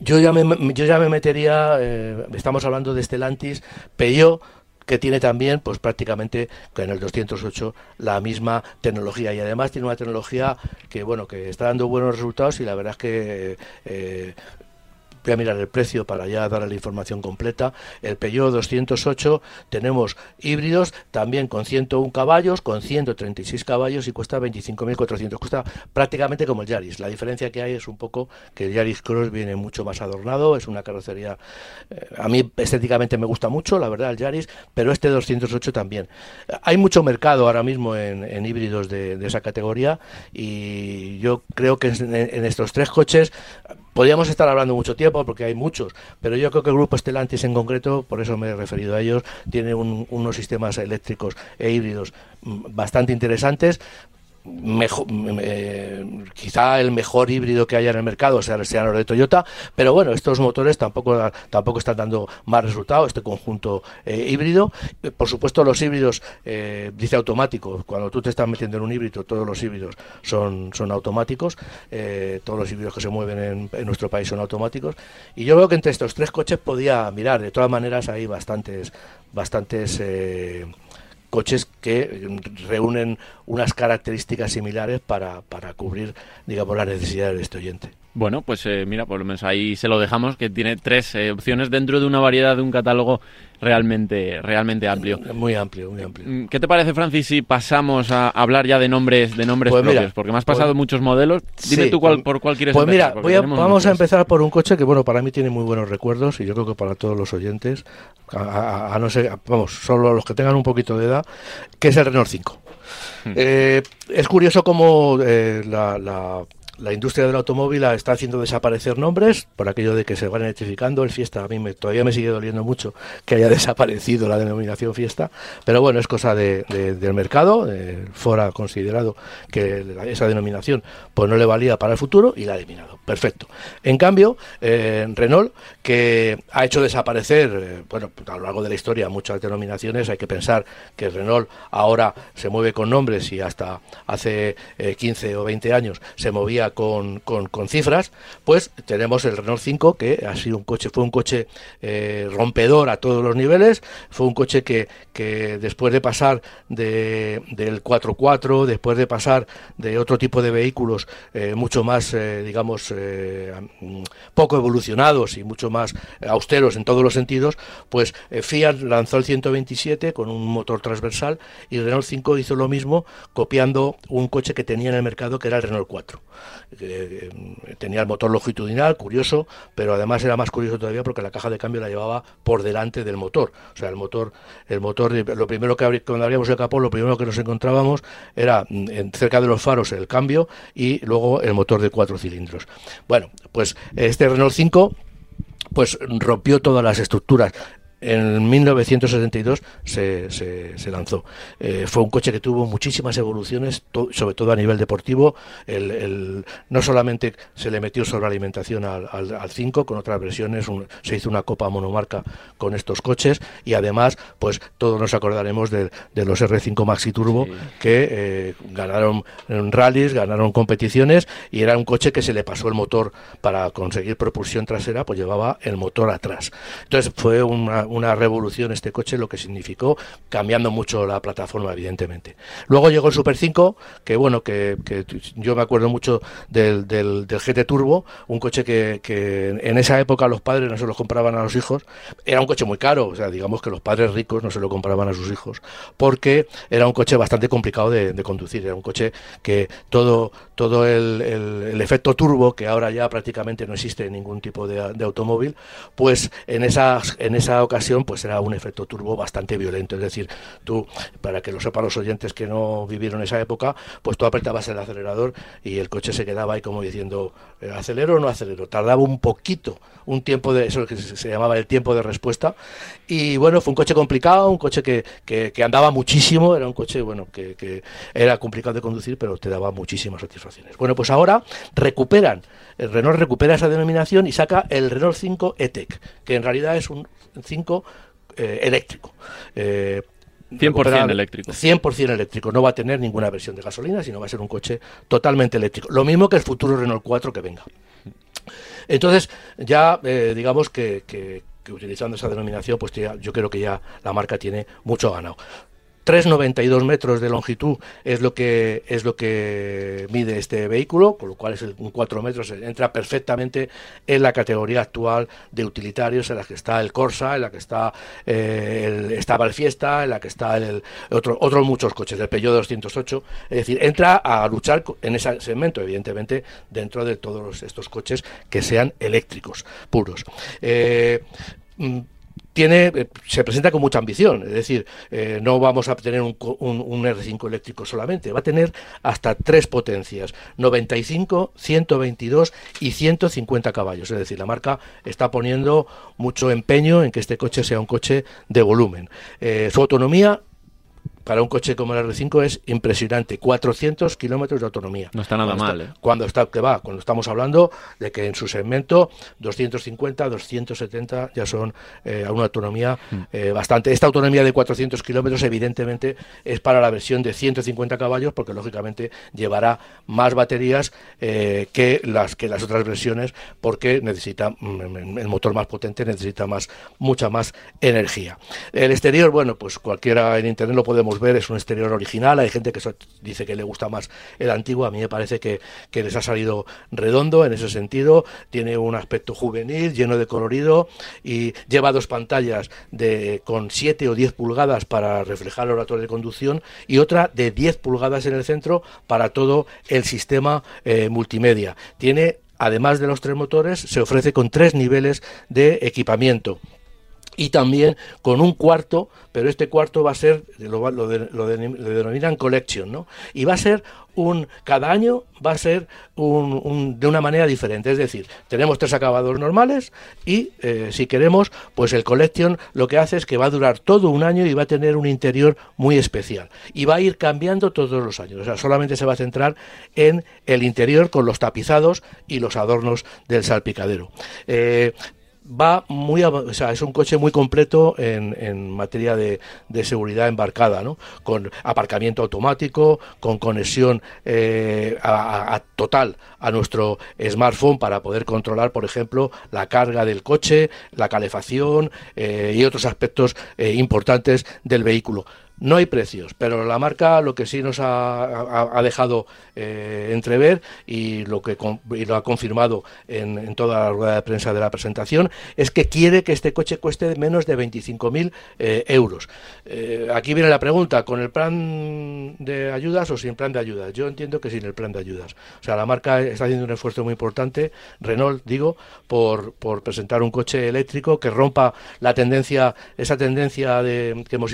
yo ya me, yo ya me metería, eh, estamos hablando de Stellantis, Peugeot, que tiene también, pues prácticamente en el 208 la misma tecnología. Y además tiene una tecnología que bueno que está dando buenos resultados y la verdad es que eh, voy a mirar el precio para ya darle la información completa. El Peugeot 208 tenemos híbridos también con 101 caballos, con 136 caballos y cuesta 25.400. Cuesta prácticamente como el Yaris. La diferencia que hay es un poco que el Yaris Cross viene mucho más adornado, es una carrocería... Eh, a mí estéticamente me gusta mucho, la verdad, el Yaris, pero este 208 también. Hay mucho mercado ahora mismo en, híbridos de, esa categoría y yo creo que en estos tres coches Podríamos estar hablando mucho tiempo porque hay muchos, pero yo creo que el grupo Stellantis en concreto, por eso me he referido a ellos, tiene unos sistemas eléctricos e híbridos mm, bastante interesantes mejor, quizá el mejor híbrido que haya en el mercado sea, sea los de Toyota, pero bueno, estos motores tampoco, tampoco están dando más resultados, este conjunto eh, híbrido. Por supuesto, los híbridos, eh, dice automático, cuando tú te estás metiendo en un híbrido, todos los híbridos son, son automáticos, eh, todos los híbridos que se mueven en, en, nuestro país son automáticos, y yo veo que entre estos tres coches podía mirar, de todas maneras hay bastantes, bastantes coches que reúnen unas características similares para, para cubrir, digamos, las necesidades de este oyente. Bueno, pues eh, mira, por lo menos ahí se lo dejamos, que tiene tres eh, opciones dentro de una variedad de un catálogo realmente, realmente amplio. Muy amplio, muy amplio. Mm, ¿Qué te parece, Francis, si pasamos a hablar ya de nombres, de nombres pues propios? Porque me has pasado pues muchos modelos. Dime tú cuál, por cuál quieres pues empezar. Pues mira, vamos a empezar por un coche que, bueno, para mí tiene muy buenos recuerdos y yo creo que para todos los oyentes, a, no ser, vamos, solo los que tengan un poquito de edad, que es el Renault 5. Hmm. Eh, es curioso cómo la la industria del automóvil está haciendo desaparecer nombres por aquello de que se van electrificando. El Fiesta a mí me, todavía me sigue doliendo mucho que haya desaparecido la denominación Fiesta, pero bueno, es cosa de, del mercado. Eh, Ford ha considerado que esa denominación pues no le valía para el futuro y la ha eliminado. Perfecto. En cambio, eh, Renault, que ha hecho desaparecer, eh, bueno, a lo largo de la historia muchas denominaciones, hay que pensar que Renault ahora se mueve con nombres y hasta hace 15 o 20 años se movía con, cifras, pues tenemos el Renault 5 que ha sido un coche, fue un coche eh, rompedor a todos los niveles, fue un coche que, después de pasar de, del 4x4, después de pasar de otro tipo de vehículos eh, mucho más, eh, digamos, poco evolucionados y mucho más austeros en todos los sentidos, pues Fiat lanzó el 127 con un motor transversal y Renault 5 hizo lo mismo copiando un coche que tenía en el mercado que era el Renault 4. Eh, tenía el motor longitudinal, curioso, pero además era más curioso todavía porque la caja de cambio la llevaba por delante del motor. O sea, el motor, el motor, lo primero que cuando abríamos el capó, lo primero que nos encontrábamos era mm, cerca de los faros el cambio y luego el motor de cuatro cilindros. Bueno, pues este Renault 5 pues rompió todas las estructuras en 1972 se, se, lanzó. Eh, fue un coche que tuvo muchísimas evoluciones, sobre todo a nivel deportivo. El, no solamente se le metió sobrealimentación al, al, 5 con otras versiones, se hizo una copa monomarca con estos coches y además, pues todos nos acordaremos de, los R5 Maxi Turbo que eh, ganaron rallies, ganaron competiciones y era un coche que se le pasó el motor para conseguir propulsión trasera, pues llevaba el motor atrás. Entonces fue una una revolución este coche, lo que significó, cambiando mucho la plataforma, evidentemente. Luego llegó el Super 5, que bueno, que, yo me acuerdo mucho del, del, GT Turbo, un coche que, en esa época los padres no se lo compraban a los hijos. Era un coche muy caro, o sea, digamos que los padres ricos no se lo compraban a sus hijos, porque era un coche bastante complicado de, conducir. Era un coche que todo, todo el, efecto turbo, que ahora ya prácticamente no existe en ningún tipo de, de automóvil, pues en esa, en esa ocasión pues era un efecto turbo bastante violento. Es decir, tú, para que lo sepan los oyentes que no vivieron esa época, pues tú apretabas el acelerador y el coche se quedaba ahí como diciendo, eh, ¿acelero o no acelero? Tardaba un poquito, un tiempo de, eso que se, llamaba el tiempo de respuesta. Y bueno, fue un coche complicado, un coche que, que, andaba muchísimo, era un coche, bueno, que, que era complicado de conducir, pero te daba muchísimas satisfacciones. Bueno, pues ahora recuperan, el Renault recupera esa denominación y saca el Renault 5 E-Tech, que en realidad es un 5 eh, eléctrico. Eh, 100% eléctrico. 100% eléctrico. No va a tener ninguna versión de gasolina, sino va a ser un coche totalmente eléctrico. Lo mismo que el futuro Renault 4 que venga. Entonces, ya eh, digamos que, que, utilizando esa denominación, pues yo creo que ya la marca tiene mucho ganado. 3,92 metros de longitud es lo que es lo que mide este vehículo, con lo cual es el, un 4 metros, entra perfectamente en la categoría actual de utilitarios, en la que está el Corsa, en la que está eh, el, estaba el Fiesta, en la que está el, otro, otros muchos coches, el Peugeot 208, es decir, entra a luchar en ese segmento, evidentemente, dentro de todos estos coches que sean eléctricos, puros. Eh, mm, tiene, eh, se presenta con mucha ambición, es decir, eh, no vamos a tener un, un, R5 eléctrico solamente, va a tener hasta tres potencias, 95, 122 y 150 caballos, es decir, la marca está poniendo mucho empeño en que este coche sea un coche de volumen. Eh, su autonomía para un coche como el R5 es impresionante. 400 kilómetros de autonomía. No está nada mal. ¿eh? Cuando está, que va, cuando estamos hablando de que en su segmento 250, 270 ya son eh, a una autonomía mm. eh, bastante. Esta autonomía de 400 kilómetros, evidentemente, es para la versión de 150 caballos, porque lógicamente llevará más baterías que las que las otras versiones, porque necesita mm, el motor más potente necesita más mucha más energía. El exterior, bueno, pues cualquiera en internet lo podemos ver, es un exterior original, hay gente que dice que le gusta más el antiguo, a mí me parece que, les ha salido redondo en ese sentido, tiene un aspecto juvenil, lleno de colorido y lleva dos pantallas de con 7 o 10 pulgadas para reflejar el oratorio de conducción y otra de 10 pulgadas en el centro para todo el sistema eh, multimedia. Tiene además de los tres motores, se ofrece con tres niveles de equipamiento y también con un cuarto, pero este cuarto va a ser, lo, lo, lo, denominan collection, ¿no? Y va a ser un, cada año va a ser un, de una manera diferente, es decir, tenemos tres acabados normales y eh, si queremos, pues el collection lo que hace es que va a durar todo un año y va a tener un interior muy especial y va a ir cambiando todos los años, o sea, solamente se va a centrar en el interior con los tapizados y los adornos del salpicadero. Eh, va muy, o sea, es un coche muy completo en, en materia de, de, seguridad embarcada, ¿no? Con aparcamiento automático, con conexión eh, a, total a nuestro smartphone para poder controlar, por ejemplo, la carga del coche, la calefacción eh, y otros aspectos eh, importantes del vehículo. No hay precios, pero la marca lo que sí nos ha, dejado eh, entrever y lo que y lo ha confirmado en, en, toda la rueda de prensa de la presentación es que quiere que este coche cueste menos de 25.000 eh, euros. Eh, aquí viene la pregunta, ¿con el plan de ayudas o sin plan de ayudas? Yo entiendo que sin el plan de ayudas. O sea, la marca está haciendo un esfuerzo muy importante, Renault, digo, por, por presentar un coche eléctrico que rompa la tendencia, esa tendencia de, que hemos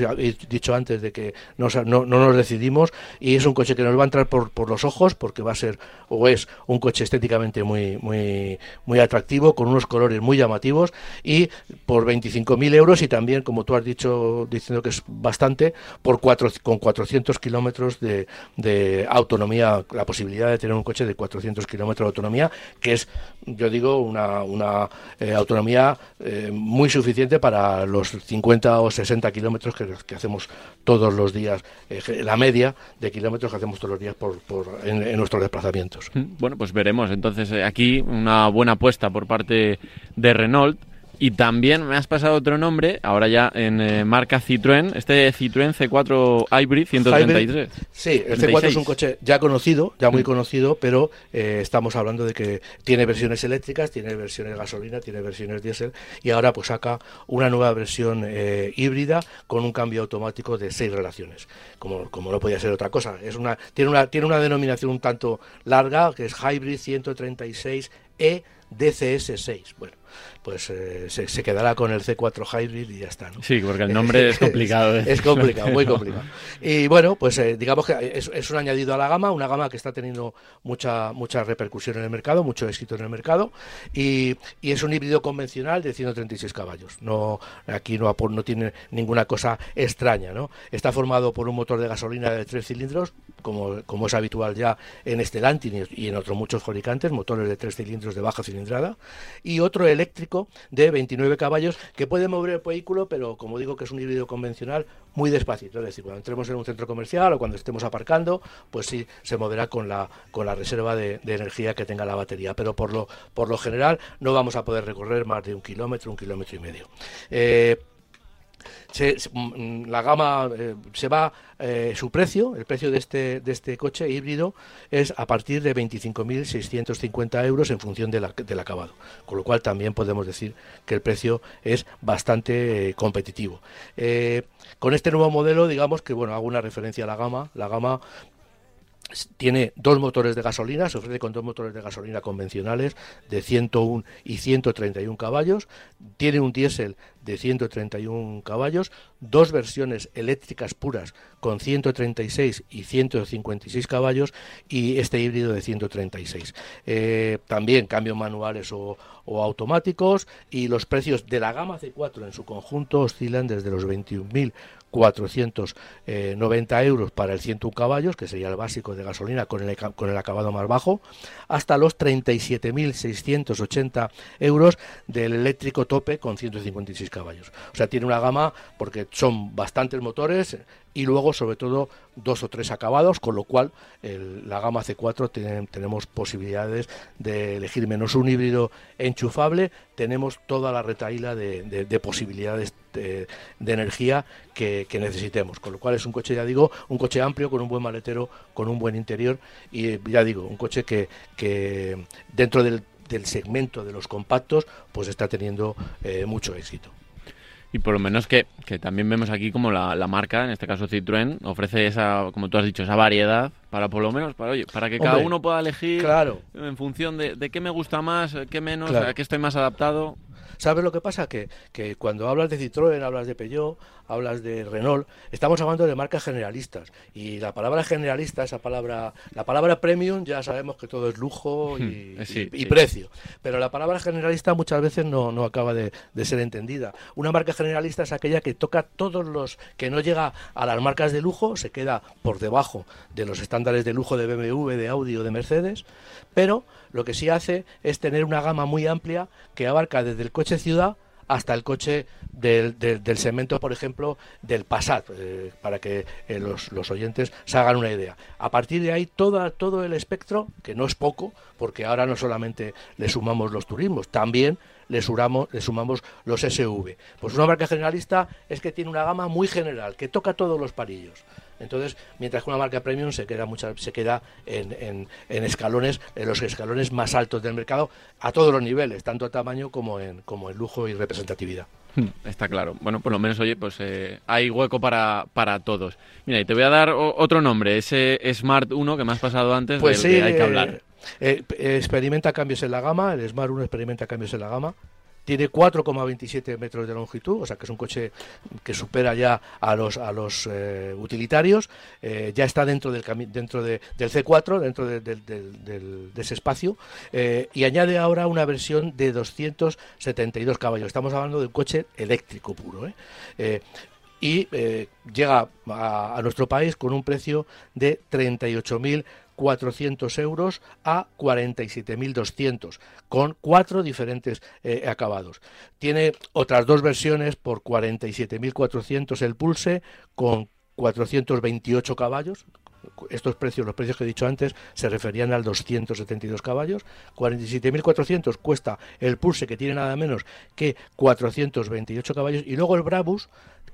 dicho antes, de que no, no, no, nos decidimos y es un coche que nos va a entrar por, por, los ojos porque va a ser o es un coche estéticamente muy, muy, muy atractivo con unos colores muy llamativos y por 25.000 euros y también, como tú has dicho, diciendo que es bastante, por cuatro, con 400 kilómetros de, de autonomía, la posibilidad de tener un coche de 400 kilómetros de autonomía, que es, yo digo, una, una eh, autonomía eh, muy suficiente para los 50 o 60 kilómetros que hacemos todos los días, eh, la media de kilómetros que hacemos todos los días por, por en, en, nuestros desplazamientos. Mm, bueno, pues veremos. Entonces, eh, aquí una buena apuesta por parte de Renault. Y también me has pasado otro nombre, ahora ya en eh, marca Citroën, este Citroën C4 Hybrid 133. Hybrid, sí, el 36. C4 es un coche ya conocido, ya muy mm. conocido, pero eh, estamos hablando de que tiene versiones eléctricas, tiene versiones gasolina, tiene versiones diésel y ahora pues saca una nueva versión eh, híbrida con un cambio automático de seis relaciones, como, como no podía ser otra cosa. Es una, tiene, una, tiene una denominación un tanto larga, que es Hybrid 136 E DCS6. Bueno, pues eh, se, se, quedará con el C4 Hybrid y ya está. ¿no? Sí, porque el nombre es complicado. ¿eh? Es complicado, muy complicado. Y bueno, pues eh, digamos que es, es, un añadido a la gama, una gama que está teniendo mucha mucha repercusión en el mercado, mucho éxito en el mercado, y, y es un híbrido convencional de 136 caballos. No Aquí no, no tiene ninguna cosa extraña. ¿no? Está formado por un motor de gasolina de tres cilindros, como, como es habitual ya en Stellantis y en otros muchos fabricantes, motores de tres cilindros de baja cilindrada, y otro eléctrico de 29 caballos que puede mover el vehículo, pero como digo que es un híbrido convencional, muy despacito. Es decir, cuando entremos en un centro comercial o cuando estemos aparcando, pues sí se moverá con la, con la reserva de, energía que tenga la batería. Pero por lo, por lo general no vamos a poder recorrer más de un kilómetro, un kilómetro y medio. Eh, mm, la gama eh, se va eh, su precio, el precio de este, de este coche híbrido es a partir de 25.650 euros en función del acabado, con lo cual también podemos decir que el precio es bastante eh, competitivo. Con este nuevo modelo, digamos que bueno, hago una referencia a la gama, la gama tiene dos motores de gasolina, se ofrece con dos motores de gasolina convencionales de 101 y 131 caballos, tiene un diésel de 131 caballos, dos versiones eléctricas puras con 136 y 156 caballos y este híbrido de 136. Eh, también cambios manuales o, o, automáticos y los precios de la gama C4 en su conjunto oscilan desde los 21.000 490 euros para el 101 caballos, que sería el básico de gasolina con el, con el acabado más bajo, hasta los 37.680 euros del eléctrico tope con 156 caballos. O sea, tiene una gama porque son bastantes motores y luego sobre todo dos o tres acabados, con lo cual el, la gama C4 ten, tenemos posibilidades de elegir menos un híbrido enchufable, tenemos toda la retaíla de, de posibilidades de, de energía que, que, necesitemos, con lo cual es un coche, ya digo, un coche amplio, con un buen maletero, con un buen interior y ya digo, un coche que, que dentro del, del segmento de los compactos pues está teniendo eh, mucho éxito. Y por lo menos que, que también vemos aquí como la, la, marca, en este caso Citroën, ofrece esa, como tú has dicho, esa variedad para por lo menos, para, oye, para que Hombre, cada uno pueda elegir claro. en función de, de, qué me gusta más, qué menos, claro. a qué estoy más adaptado. ¿Sabes lo que pasa? Que, que, cuando hablas de Citroën, hablas de Peugeot, hablas de Renault, estamos hablando de marcas generalistas. Y la palabra generalista, esa palabra, la palabra premium, ya sabemos que todo es lujo y, sí, y, y sí. precio. Pero la palabra generalista muchas veces no, no acaba de, de, ser entendida. Una marca generalista es aquella que toca todos los, que no llega a las marcas de lujo, se queda por debajo de los estándares de lujo de BMW, de Audi o de Mercedes, pero lo que sí hace es tener una gama muy amplia que abarca desde el coche ciudad hasta el coche del, del, segmento, por ejemplo, del Passat, eh, para que eh, los, los, oyentes se hagan una idea. A partir de ahí, toda, todo el espectro, que no es poco, porque ahora no solamente le sumamos los turismos, también le sumamos, le sumamos los SV. Pues una marca generalista es que tiene una gama muy general, que toca todos los parillos. Entonces, mientras que una marca premium se queda mucha, se queda en, en, escalones, en los escalones más altos del mercado, a todos los niveles, tanto a tamaño como en, como en lujo y representatividad. Hmm, está claro. Bueno, por lo menos, oye, pues eh, hay hueco para, para todos. Mira, y te voy a dar otro nombre, ese Smart 1 que me has pasado antes, pues del que hay que hablar. Eh, eh, experimenta cambios en la gama, el Smart 1 experimenta cambios en la gama. Tiene 4,27 metros de longitud, o sea que es un coche que supera ya a los, a los eh, utilitarios. Eh, ya está dentro del, dentro del C4, dentro de, ese espacio. Eh, y añade ahora una versión de 272 caballos. Estamos hablando de un coche eléctrico puro. y llega a, a, nuestro país con un precio de 38.000 400 euros a 47.200, con cuatro diferentes eh, acabados. Tiene otras dos versiones por 47.400 el Pulse, con 428 caballos, estos precios, los precios que he dicho antes, se referían al 272 caballos. 47.400 cuesta el Pulse, que tiene nada menos que 428 caballos. Y luego el Brabus,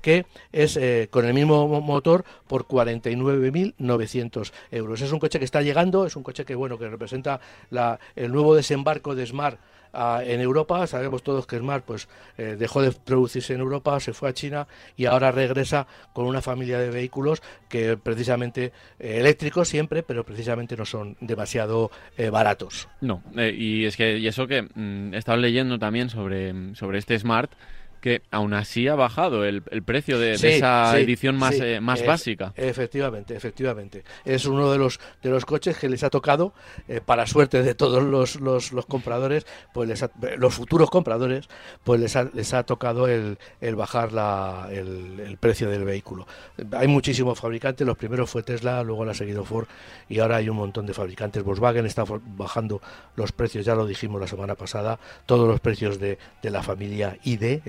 que es eh, con el mismo motor por 49.900 euros. Es un coche que está llegando, es un coche que bueno que representa la, el nuevo desembarco de Smart en Europa. Sabemos todos que Smart pues eh, dejó de producirse en Europa, se fue a China y ahora regresa con una familia de vehículos que precisamente eh, eléctricos siempre, pero precisamente no son demasiado baratos. No, y es que y eso que mm, he estado leyendo también sobre sobre este Smart que aún así ha bajado el, precio de, esa edición más, eh, más básica. Efectivamente, efectivamente. Es uno de los, de los coches que les ha tocado, eh, para suerte de todos los, los, compradores, pues les los futuros compradores, pues les ha, les ha tocado el, el bajar la, el, precio del vehículo. Hay muchísimos fabricantes, los primeros fue Tesla, luego la ha seguido Ford y ahora hay un montón de fabricantes. Volkswagen está bajando los precios, ya lo dijimos la semana pasada, todos los precios de, de la familia ID,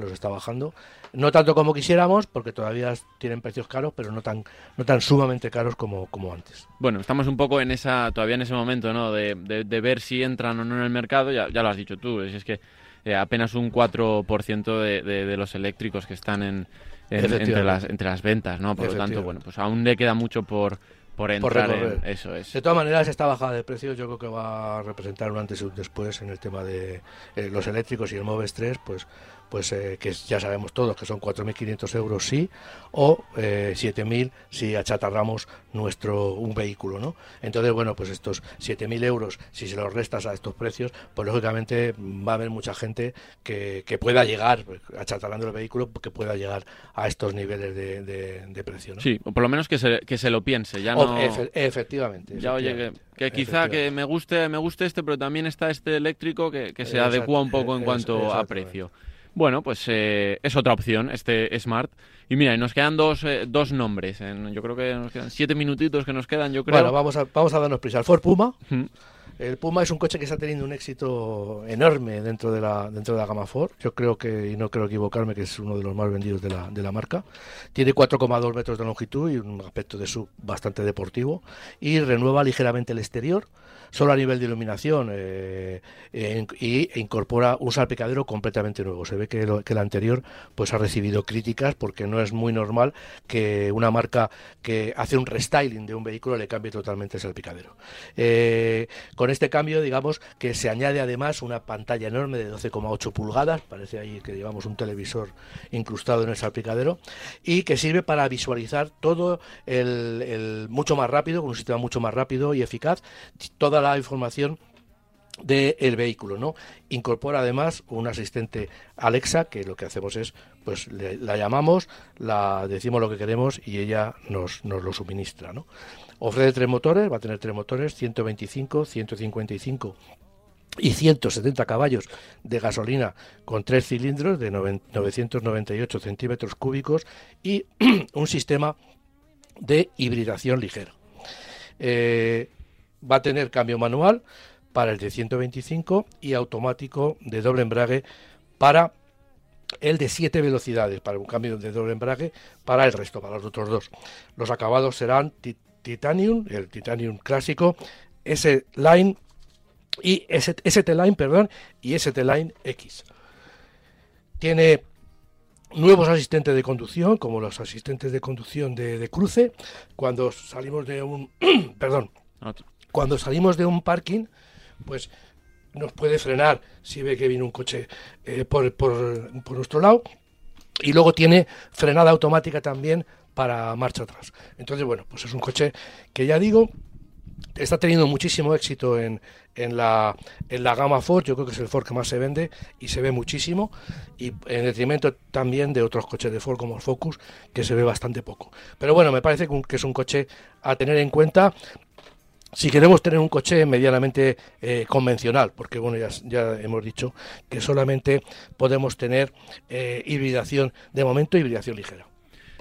los está bajando. No tanto como quisiéramos, porque todavía tienen precios caros, pero no tan, no tan sumamente caros como, como antes. Bueno, estamos un poco en esa, todavía en ese momento, ¿no? De, de, ver si entran o no en el mercado, ya, ya lo has dicho tú, es, que eh, apenas un 4% de, de, los eléctricos que están en, entre, las, entre las ventas, ¿no? Por lo tanto, bueno, pues aún le queda mucho por, por entrar en eso es. De todas maneras, esta bajada de precios yo creo que va a representar un antes y un después en el tema de eh, los eléctricos y el Moves 3, pues pues eh, que ya sabemos todos que son 4.500 euros sí o eh, 7.000 si achatarramos nuestro un vehículo no entonces bueno pues estos 7.000 euros si se los restas a estos precios pues lógicamente va a haber mucha gente que, que pueda llegar achatarrando el vehículo que pueda llegar a estos niveles de, de, precio ¿no? sí o por lo menos que se, que se lo piense ya no efectivamente ya oye que, quizá que me guste me guste este pero también está este eléctrico que, que se adecua un poco en cuanto a precio bueno, pues eh, es otra opción, este Smart. Y mira, nos quedan dos, eh, dos nombres. yo creo que nos quedan siete minutitos que nos quedan, yo creo. Bueno, vamos a, vamos a darnos prisa. El Ford Puma. El Puma es un coche que está teniendo un éxito enorme dentro de la dentro de la gama Ford. Yo creo que, y no creo equivocarme, que es uno de los más vendidos de la, de la marca. Tiene 4,2 metros de longitud y un aspecto de sub bastante deportivo. Y renueva ligeramente el exterior solo a nivel de iluminación eh, y e incorpora un salpicadero completamente nuevo. Se ve que, el anterior pues ha recibido críticas porque no es muy normal que una marca que hace un restyling de un vehículo le cambie totalmente el salpicadero. Eh, con este cambio, digamos que se añade además una pantalla enorme de 12,8 pulgadas, parece ahí que digamos un televisor incrustado en el salpicadero, y que sirve para visualizar todo el, mucho más rápido, con un sistema mucho más rápido y eficaz, toda la información del vehículo, ¿no? Incorpora además un asistente Alexa que lo que hacemos es, pues la llamamos, la decimos lo que queremos y ella nos, nos lo suministra, ¿no? Ofrece tres motores, va a tener tres motores, 125, 155 y 170 caballos de gasolina con tres cilindros de 998 centímetros cúbicos y un sistema de hibridación ligero. Eh, va a tener cambio manual para el de 125 y automático de doble embrague para el de 7 velocidades, para un cambio de doble embrague para el resto, para los otros dos. Los acabados serán Titanium, el Titanium clásico, S-Line y ST-Line, perdón, y ST-Line X. Tiene nuevos asistentes de conducción, como los asistentes de conducción de, cruce, cuando salimos de un, perdón, cuando salimos de un parking, pues nos puede frenar si ve que viene un coche eh, por, por, por nuestro lado. Y luego tiene frenada automática también para marcha atrás. Entonces, bueno, pues es un coche que ya digo, está teniendo muchísimo éxito en, en, la, en la gama Ford, yo creo que es el Ford que más se vende y se ve muchísimo, y en detrimento también de otros coches de Ford como el Focus, que se ve bastante poco. Pero bueno, me parece que es un coche a tener en cuenta si queremos tener un coche medianamente eh, convencional, porque bueno, ya, ya, hemos dicho que solamente podemos tener eh, hibridación, de momento hibridación ligera.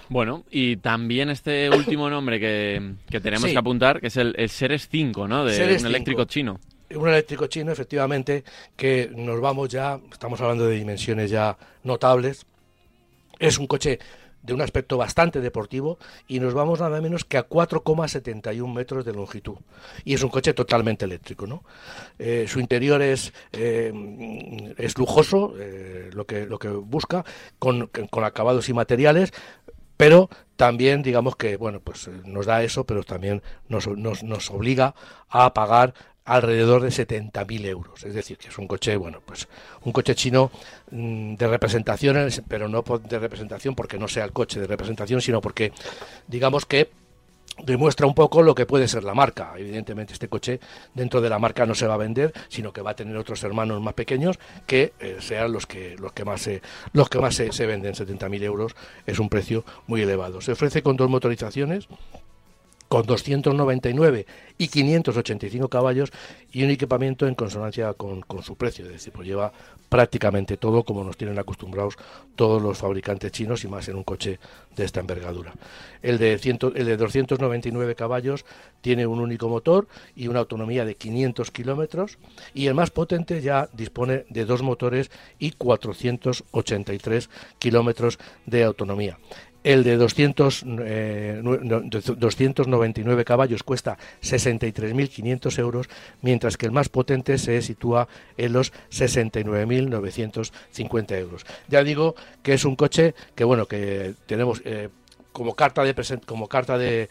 Bueno, y también este último nombre que, tenemos que apuntar, que es el, el Seres 5, ¿no? De un eléctrico chino. Un eléctrico chino, efectivamente, que nos vamos ya, estamos hablando de dimensiones ya notables. Es un coche de un aspecto bastante deportivo y nos vamos nada menos que a 4,71 metros de longitud. Y es un coche totalmente eléctrico. ¿no? Eh, su interior es, eh, es lujoso, eh, lo, que, lo que busca, con, con acabados y materiales, pero también digamos que bueno pues nos da eso pero también nos, nos, nos obliga a pagar alrededor de 70.000 euros. Es decir, que es un coche, bueno, pues un coche chino mm, de representación, pero no de representación porque no sea el coche de representación, sino porque digamos que demuestra un poco lo que puede ser la marca. Evidentemente este coche dentro de la marca no se va a vender, sino que va a tener otros hermanos más pequeños que eh, sean los que los que más se, los que más se, se venden. 70.000 euros es un precio muy elevado. Se ofrece con dos motorizaciones con 299 y 585 caballos y un equipamiento en consonancia con, su precio, es decir, pues lleva prácticamente todo como nos tienen acostumbrados todos los fabricantes chinos y más en un coche de esta envergadura. El de, el de 299 caballos tiene un único motor y una autonomía de 500 kilómetros y el más potente ya dispone de dos motores y 483 kilómetros de autonomía. El de 200, 299 eh, caballos cuesta 63.500 euros, mientras que el más potente se sitúa en los 69.950 euros. Ya digo que es un coche que, bueno, que tenemos... Eh, como carta de como carta de,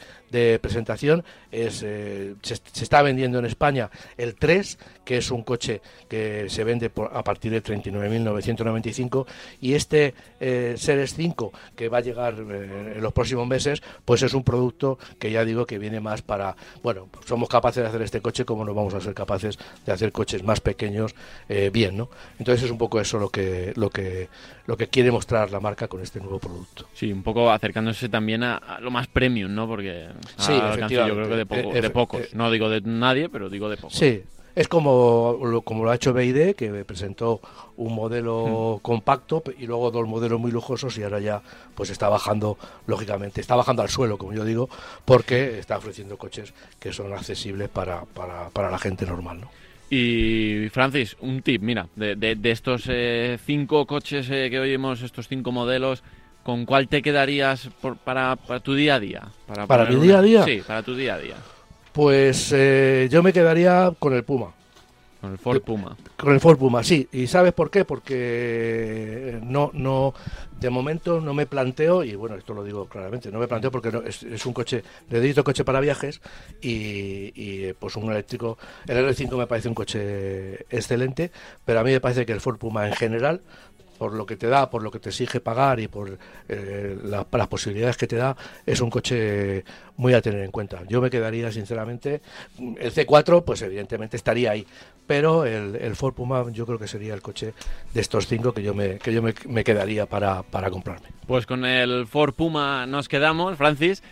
presentación es eh, se, está vendiendo en España el 3 que es un coche que se vende a partir de 39.995 y este eh, Seres 5 que va a llegar eh, en los próximos meses pues es un producto que ya digo que viene más para bueno somos capaces de hacer este coche como no vamos a ser capaces de hacer coches más pequeños bien no entonces es un poco eso lo que lo que lo que quiere mostrar la marca con este nuevo producto sí un poco acercándose también a, lo más premium, ¿no? Porque sí, yo creo que de, eh, de pocos. Eh, no digo de nadie, pero digo de pocos. Sí, es como lo, como lo ha hecho BID, que presentó un modelo compacto y luego dos modelos muy lujosos y ahora ya pues está bajando, lógicamente, está bajando al suelo, como yo digo, porque está ofreciendo coches que son accesibles para, para, para la gente normal, ¿no? Y Francis, un tip, mira, de, de, estos eh, cinco coches que oímos, estos cinco modelos, ¿con cuál te quedarías para, tu día a día? ¿Para, mi día a día? Sí, para tu día a día. Pues eh, yo me quedaría con el Puma. Con el Ford Puma. Con el Ford Puma, sí. ¿Y sabes por qué? Porque no, no, de momento no me planteo, y bueno, esto lo digo claramente, no me planteo porque es, un coche, dedito coche para viajes y, y, pues un eléctrico, el R5 me parece un coche excelente, pero a mí me parece que el Ford Puma en general por lo que te da, por lo que te exige pagar y por eh, las posibilidades que te da, es un coche muy a tener en cuenta. Yo me quedaría, sinceramente, el C4, pues evidentemente estaría ahí, pero el, el Ford Puma yo creo que sería el coche de estos cinco que yo me, que yo me, quedaría para, para comprarme. Pues con el Ford Puma nos quedamos, Francis.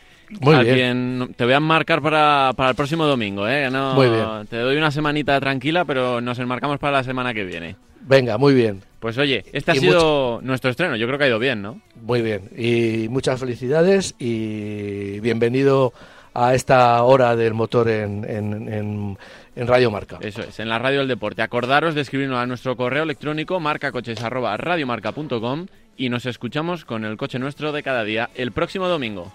Muy bien. Te voy a marcar para, para el próximo domingo, ¿eh? No, Muy bien. Te doy una semanita tranquila, pero nos enmarcamos para la semana que viene. Venga, muy bien. Pues oye, este ha sido nuestro estreno. Yo creo que ha ido bien, ¿no? Muy bien. Y muchas felicidades y bienvenido a esta hora del motor en, en, en, Radio Marca. Eso es, en la radio del deporte. Acordaros de escribirnos a nuestro correo electrónico marcacoches.radiomarca.com y nos escuchamos con el coche nuestro de cada día el próximo domingo.